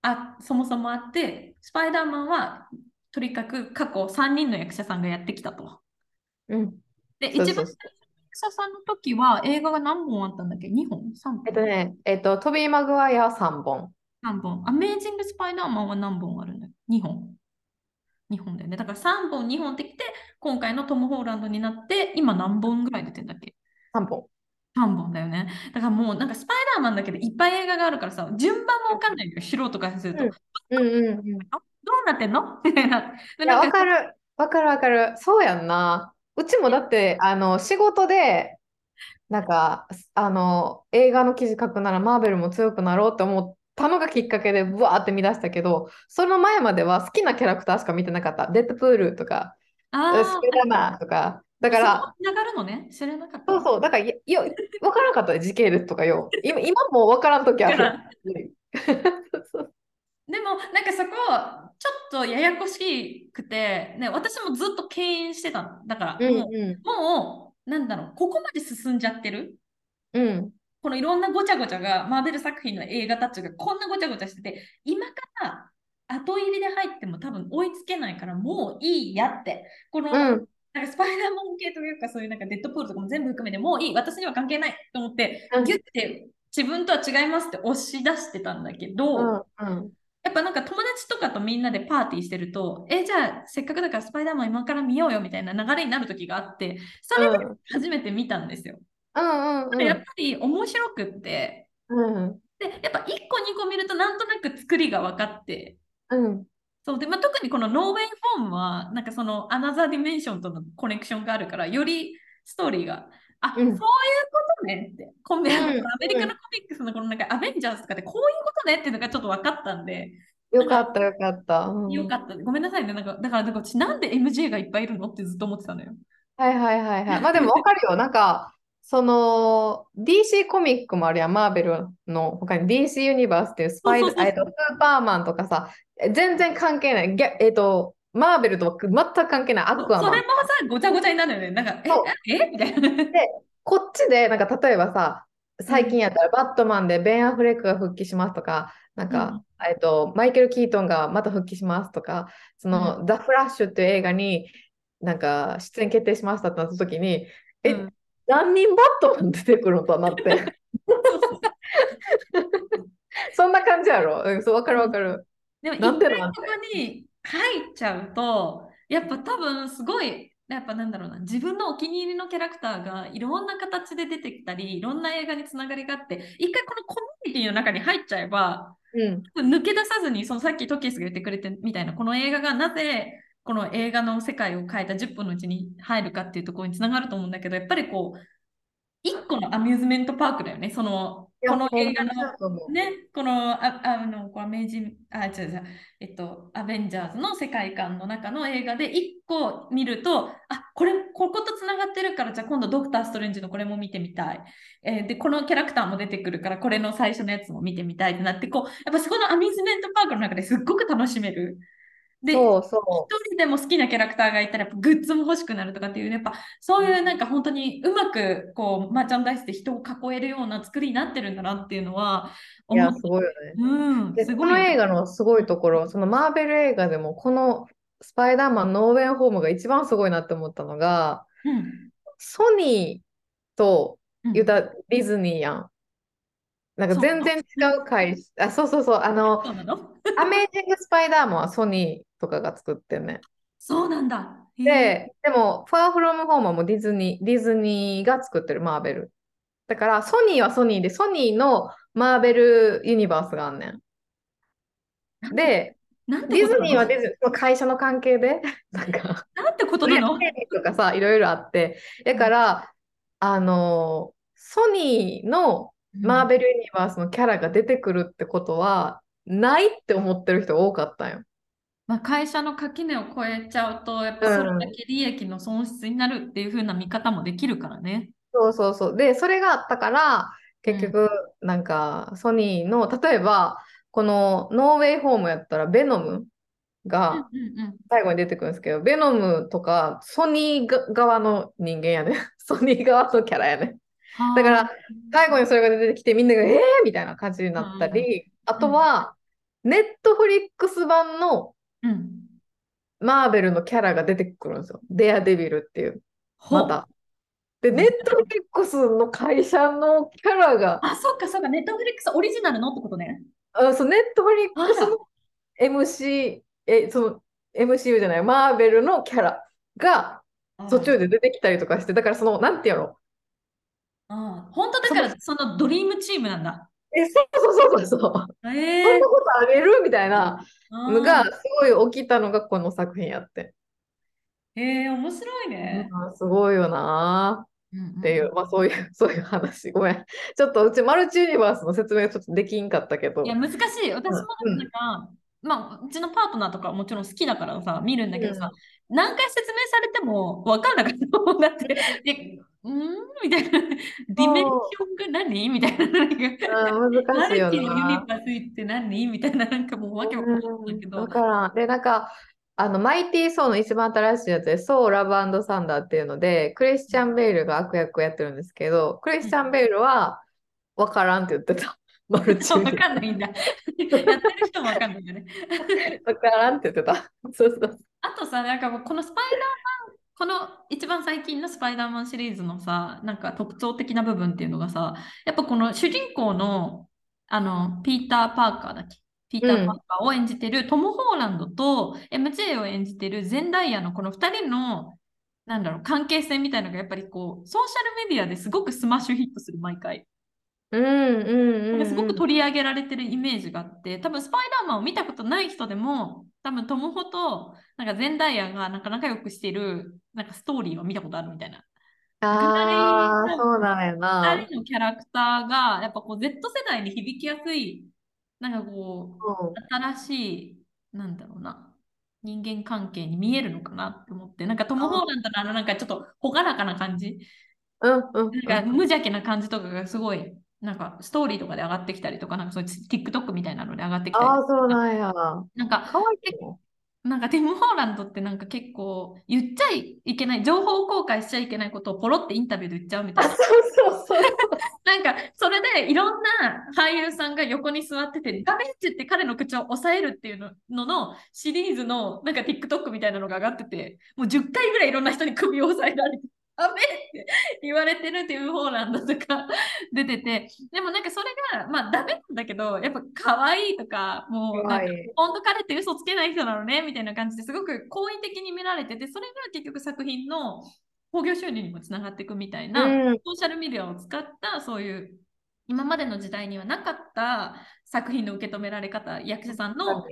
あそもそもあって、スパイダーマンはとにかく過去3人の役者さんがやってきたと。うん。で、そうそう一番最初の役者さんの時は映画が何本あったんだっけ ?2 本 ?3 本？えっとね、えっと、トビー・マグワイアは3本。3本。アメージング・スパイダーマンは何本あるんだ ?2 本。2本だよね。だから3本、2本ってきて、今回のトム・ホーランドになって、今何本ぐらい出てんだっけ？3本。?3 本だよね。だからもうなんかスパイダーマンだけでいっぱい映画があるからさ、順番もわかんないよ。素人からすると。うんうんうんうん。あどうなってんの？みたいな。わかる。わかるわかる。そうやんな。うちもだって、あの、仕事で、なんか、あの、映画の記事書くならマーベルも強くなろうって思ったのがきっかけで、ブワーって見出したけど、その前までは好きなキャラクターしか見てなかった。デッドプールとか、あスパイダーマンとか。だだから、つながるのね。知らなかった。そうそう、だから、いよ、わからなかったね、時系列とかよ。今、今もわからんときある。でも、なんかそこ、ちょっとややこしくて、ね、私もずっと敬遠してたの。だから、うんもう、うもう、なんだろう、ここまで進んじゃってる。ん。うん。このいろんなごちゃごちゃが、マーベル作品の映画たちがこんなごちゃごちゃしてて、今から後入りで入っても多分追いつけないから、もういいやって。この、うん。なんかスパイダーマン系というか、そういうなんかデッドプールとかも全部含めて、もういい、私には関係ないと思って、うんギュッて自分とは違いますって押し出してたんだけど、うん。うん。やっぱなんか友達とかとみんなでパーティーしてると、え、じゃあせっかくだからスパイダーマン今から見ようよみたいな流れになる時があって、それで初めて見たんですよ。うんうんやっぱり面白くって、うん。で、やっぱ1個2個見るとなんとなく作りが分かって、うん。そうで、まあ、特にこの No Way Home は、なんかその another dimension とのコネクションがあるから、よりストーリーが、あ、うんそういうことねって、コンビうんアメリカのコミックスのこのなんかアベンジャーズとかでこういうことねっていうのがちょっと分かったんで、よかったよかった。うんよかった。ごめんなさいね。なんか、だから、なんか私なんで MJ がいっぱいいるのってずっと思ってたのよ。はいはいはいはい。まあでもわかるよ。なんか、その DC コミックもあるやん、マーベルの他に DC ユニバースっていうスパイそうそうそうえっと、スーパーマンとかさ、全然関係ない。えっと、マーベルとは全く関係ないアそクアマンそれも。さ、ごちゃごちゃになるよね。なんか、ええみたいな。こっちで、なんか例えばさ、最近やったらバットマンでベン・アフレックが復帰しますとか、なんか、えっと、マイケル・キートンがまた復帰しますとか、その、ザ・フラッシュっていう映画になんか出演決定しましたってなった時に、え、うん何人バットマン出てくるのとはなって。そんな感じやろ？うん、そう、わかるわかる。でも、一回ここに入っちゃうと、やっぱ多分すごい、やっぱなんだろうな、自分のお気に入りのキャラクターがいろんな形で出てきたり、いろんな映画につながりがあって、一回このコミュニティの中に入っちゃえば、うん。抜け出さずに、そのさっきトキスが言ってくれてみたいな、この映画がなぜこの映画の世界を変えた10分のうちに入るかっていうところにつながると思うんだけど、やっぱりこう、一個のアミューズメントパークだよね、その、この映画のね、このああのこうアメージンあ、違う違う、えっと、アベンジャーズの世界観の中の映画で一個見ると、あこれ、こことつながってるから、じゃあ今度、ドクター・ストレンジのこれも見てみたい。えーで、このキャラクターも出てくるから、これの最初のやつも見てみたいってなって、こう、やっぱそこのアミューズメントパークの中ですっごく楽しめる。で、そうそ一人でも好きなキャラクターがいたらグッズも欲しくなるとかっていうねやっぱそういうなんか本当にうまくこうマーチャンダイスで人を囲えるような作りになってるんだなっていうのはう。いや、すごいよね。うん、ですこごいの映画のすごいところ、そのマーベル映画でも、このスパイダーマンノーウェンホームが一番すごいなって思ったのが、うんソニーとうん言うたらディズニーやん。なんか全然違う会社、あ、そうそうそう、あの、そうなの？アメージング・スパイダーマンはソニーとかが作ってんね。そうなんだ。で、でも、ファーフロムホームはもうディズニー、ディズニーが作ってるマーベル。だから、ソニーはソニーで、ソニーのマーベルユニバースがあんねん。で、ディズニーはディズニー、会社の関係で、なんか、なんてことなの？とかさ、いろいろあって、だから、あの、ソニーのマーベルユニバースのキャラが出てくるってことは、ないって思ってる人が多かったんよ。まあ、会社の垣根を越えちゃうと、やっぱそれだけ利益の損失になるっていう風な見方もできるからね。そうそうそう。で、それがあったから、結局、なんか、ソニーの、例えば、このノーウェイホームやったら、ベノムうんがうんうん最後に出てくるんですけど、ベノムとか、ソニーが側の人間やね。ソニー側のキャラやね。はあだから、最後にそれが出てきて、みんなが、えー？みたいな感じになったり、あとは、ネットフリックス版のうん。マーベルのキャラが出てくるんですよ。デアデビルっていう、また。で、ネットフリックスの会社のキャラが、あ、そっかそっか、ネットフリックスオリジナルのってことね。あ、そう、ネットフリックスの MC、え、その、MCU じゃない、マーベルのキャラが途中で出てきたりとかして、だからその、なんていうの？ああ、本当だから、そのドリームチームなんだ。え、そうそうそうそうそう。えそんなことあげるみたいなのがあすごい起きたのがこの作品やって。えー、面白いね。うんすごいよなっていう、まあそういう、そういう話。ごめん。ちょっとうちマルチユニバースの説明がちょっとできんかったけど。いや、難しい。私もうんなんか、まあ、うちのパートナーとかもちろん好きだからさ、見るんだけどさ、何回説明されても分かんなかったもんだって、でうーんみたいな、ディメンションが何？みたいな、なんか、うん難マしいよルチのユニな。バースって何？みたいな、なんかもうわけわかんないんだけど。わ、からん。で、なんか、あの、マイティー・ソーの一番新しいやつで、ソー・ラブサンダーっていうので、クリスチャン・ベイルが悪役をやってるんですけど、クリスチャン・ベイルは、わからんって言ってた。マルチわかんないんだ。やってる人もわかんないんだね。わからんって言ってた。そうそう。あとさ、なんかもうこのスパイダーマン、この一番最近のスパイダーマンシリーズのさ、なんか特徴的な部分っていうのがさ、やっぱこの主人公の、あの、ピーター・パーカーだっけ？ピーター・パーカーを演じてるトム・ホーランドと MJ を演じてるゼンダイヤのこの2人の、なんだろう、関係性みたいなのがやっぱりこう、ソーシャルメディアですごくスマッシュヒットする、毎回。うんうんうんうん。すごく取り上げられてるイメージがあって、多分スパイダーマンを見たことない人でも、多分トムホとなんかゼンダイヤがなんか仲良くしているなんかストーリーを見たことあるみたいな。ああ、そうなんやな。二人のキャラクターがやっぱこう Z 世代に響きやすい、なんかこう、うん新しい、なんだろうな、人間関係に見えるのかなって思って、なんかトム・ホーランドのあのなんかちょっと朗らかな感じ、うんうんなんか無邪気な感じとかがすごい、なんかストーリーとかで上がってきたりとか、なんかそういう TikTok みたいなので上がってきたりああ、そうなんや。なんか、かわいいね。なんかティム・ホーランドってなんか結構言っちゃいけない、情報公開しちゃいけないことをポロってインタビューで言っちゃうみたあ、いそな。うそうそう。なんかそれでいろんな俳優さんが横に座ってて、ダメって言って彼の口を抑えるっていうのののシリーズのなんか TikTok みたいなのが上がってて、もう10回ぐらいいろんな人に首を押さえられて、ダメって言われてるっていう方なんだとか 出てて、でもなんかそれが、まあダメなんだけど、やっぱ可愛いとか、もうなんか、本当彼って嘘つけない人なのね、みたいな感じですごく好意的に見られてて、それが結局作品の興行収入にもつながっていくみたいな、うん、ソーシャルメディアを使ったそういう今までの時代にはなかった作品の受け止められ方役者さんの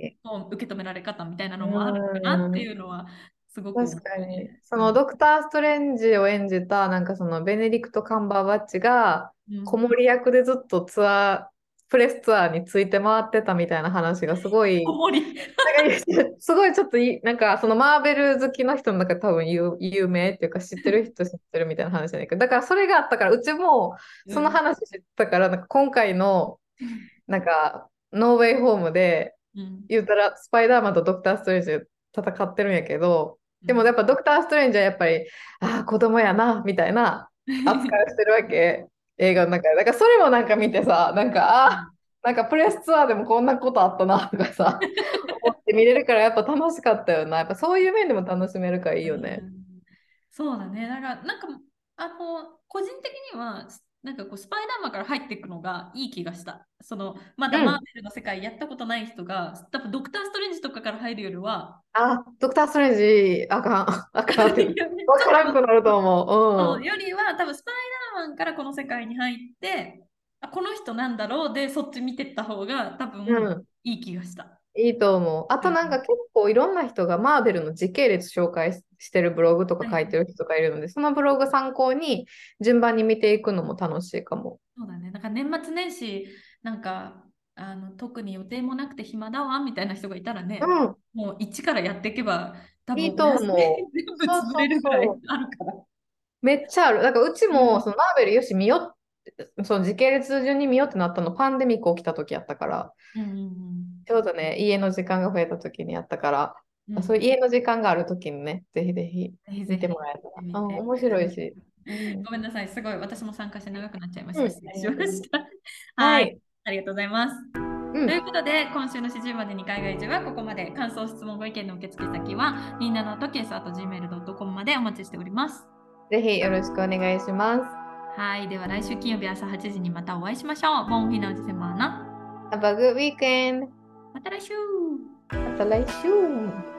受け止められ方みたいなのもあるかなっていうのはすごく確かに。そのドクター・ストレンジを演じたなんかそのベネディクト・カンバーバッチが子守役でずっとツアープレスツアーについて回ってたみたいな話がすごい、すごいちょっといなんかそのマーベル好きの人の中で多分有有名っていうか知ってる人知ってるみたいな話じゃないけど、だからそれがあったからうちもその話知ったから、なんか今回のなんかノーウェイホームで言ったらスパイダーマンとドクター・ストレンジ戦ってるんやけど、でもやっぱドクター・ストレンジはやっぱり、ああ、子供やな、みたいな扱いをしてるわけ。映画の中で。だからそれもなんか見てさ、なんか、あ、なんかプレスツアーでもこんなことあったなとかさ、思って見れるからやっぱ楽しかったよな。やっぱそういう面でも楽しめるからいいよね。そうだね。だからなんか、あの、個人的には、なんかこうスパイダーマンから入っていくのがいい気がした。そのまだマーベルの世界やったことない人が、うん、多分ドクター・ストレンジとかから入るよりは。あ、ドクター・ストレンジ、あかん、あかんって。わからんくなると思う。うん、よりは多分スパイダーマンからこの世界に入って、あこの人なんだろう？でそっち見てった方が多分いい気がした。いいと思う。あとなんか結構いろんな人がマーベルの時系列紹介してるブログとか書いてる人がいるので、そのブログ参考に順番に見ていくのも楽しいかも。そうだね。なんか年末年始、なんかあの特に予定もなくて暇だわみたいな人がいたらね、うん、もう一からやっていけば多分いいと思う。全部潰れるぐらいあるから。めっちゃある。だからうちもそのマーベルよし見よその時系列順に見ようってなったのパンデミック起きた時やったから、うんうんうん、ちょうどね家の時間が増えた時にやったから、うん、そういう家の時間がある時にねぜひぜひ見てもらえたら、うん、面白いし、うん、ごめんなさいすごい私も参加して長くなっちゃいました、失礼しました はい、ありがとうございますということで、今週の始終までに海外中はここまで。感想、質問、ご意見の受付先は、みんなのとケースあと gmail.com までお待ちしております。ぜひよろしくお願いします。はい。では来週金曜日朝8時にまたお会いしましょう。ボンフィナウジセマーナ。Have a good weekend. また来週。また来週。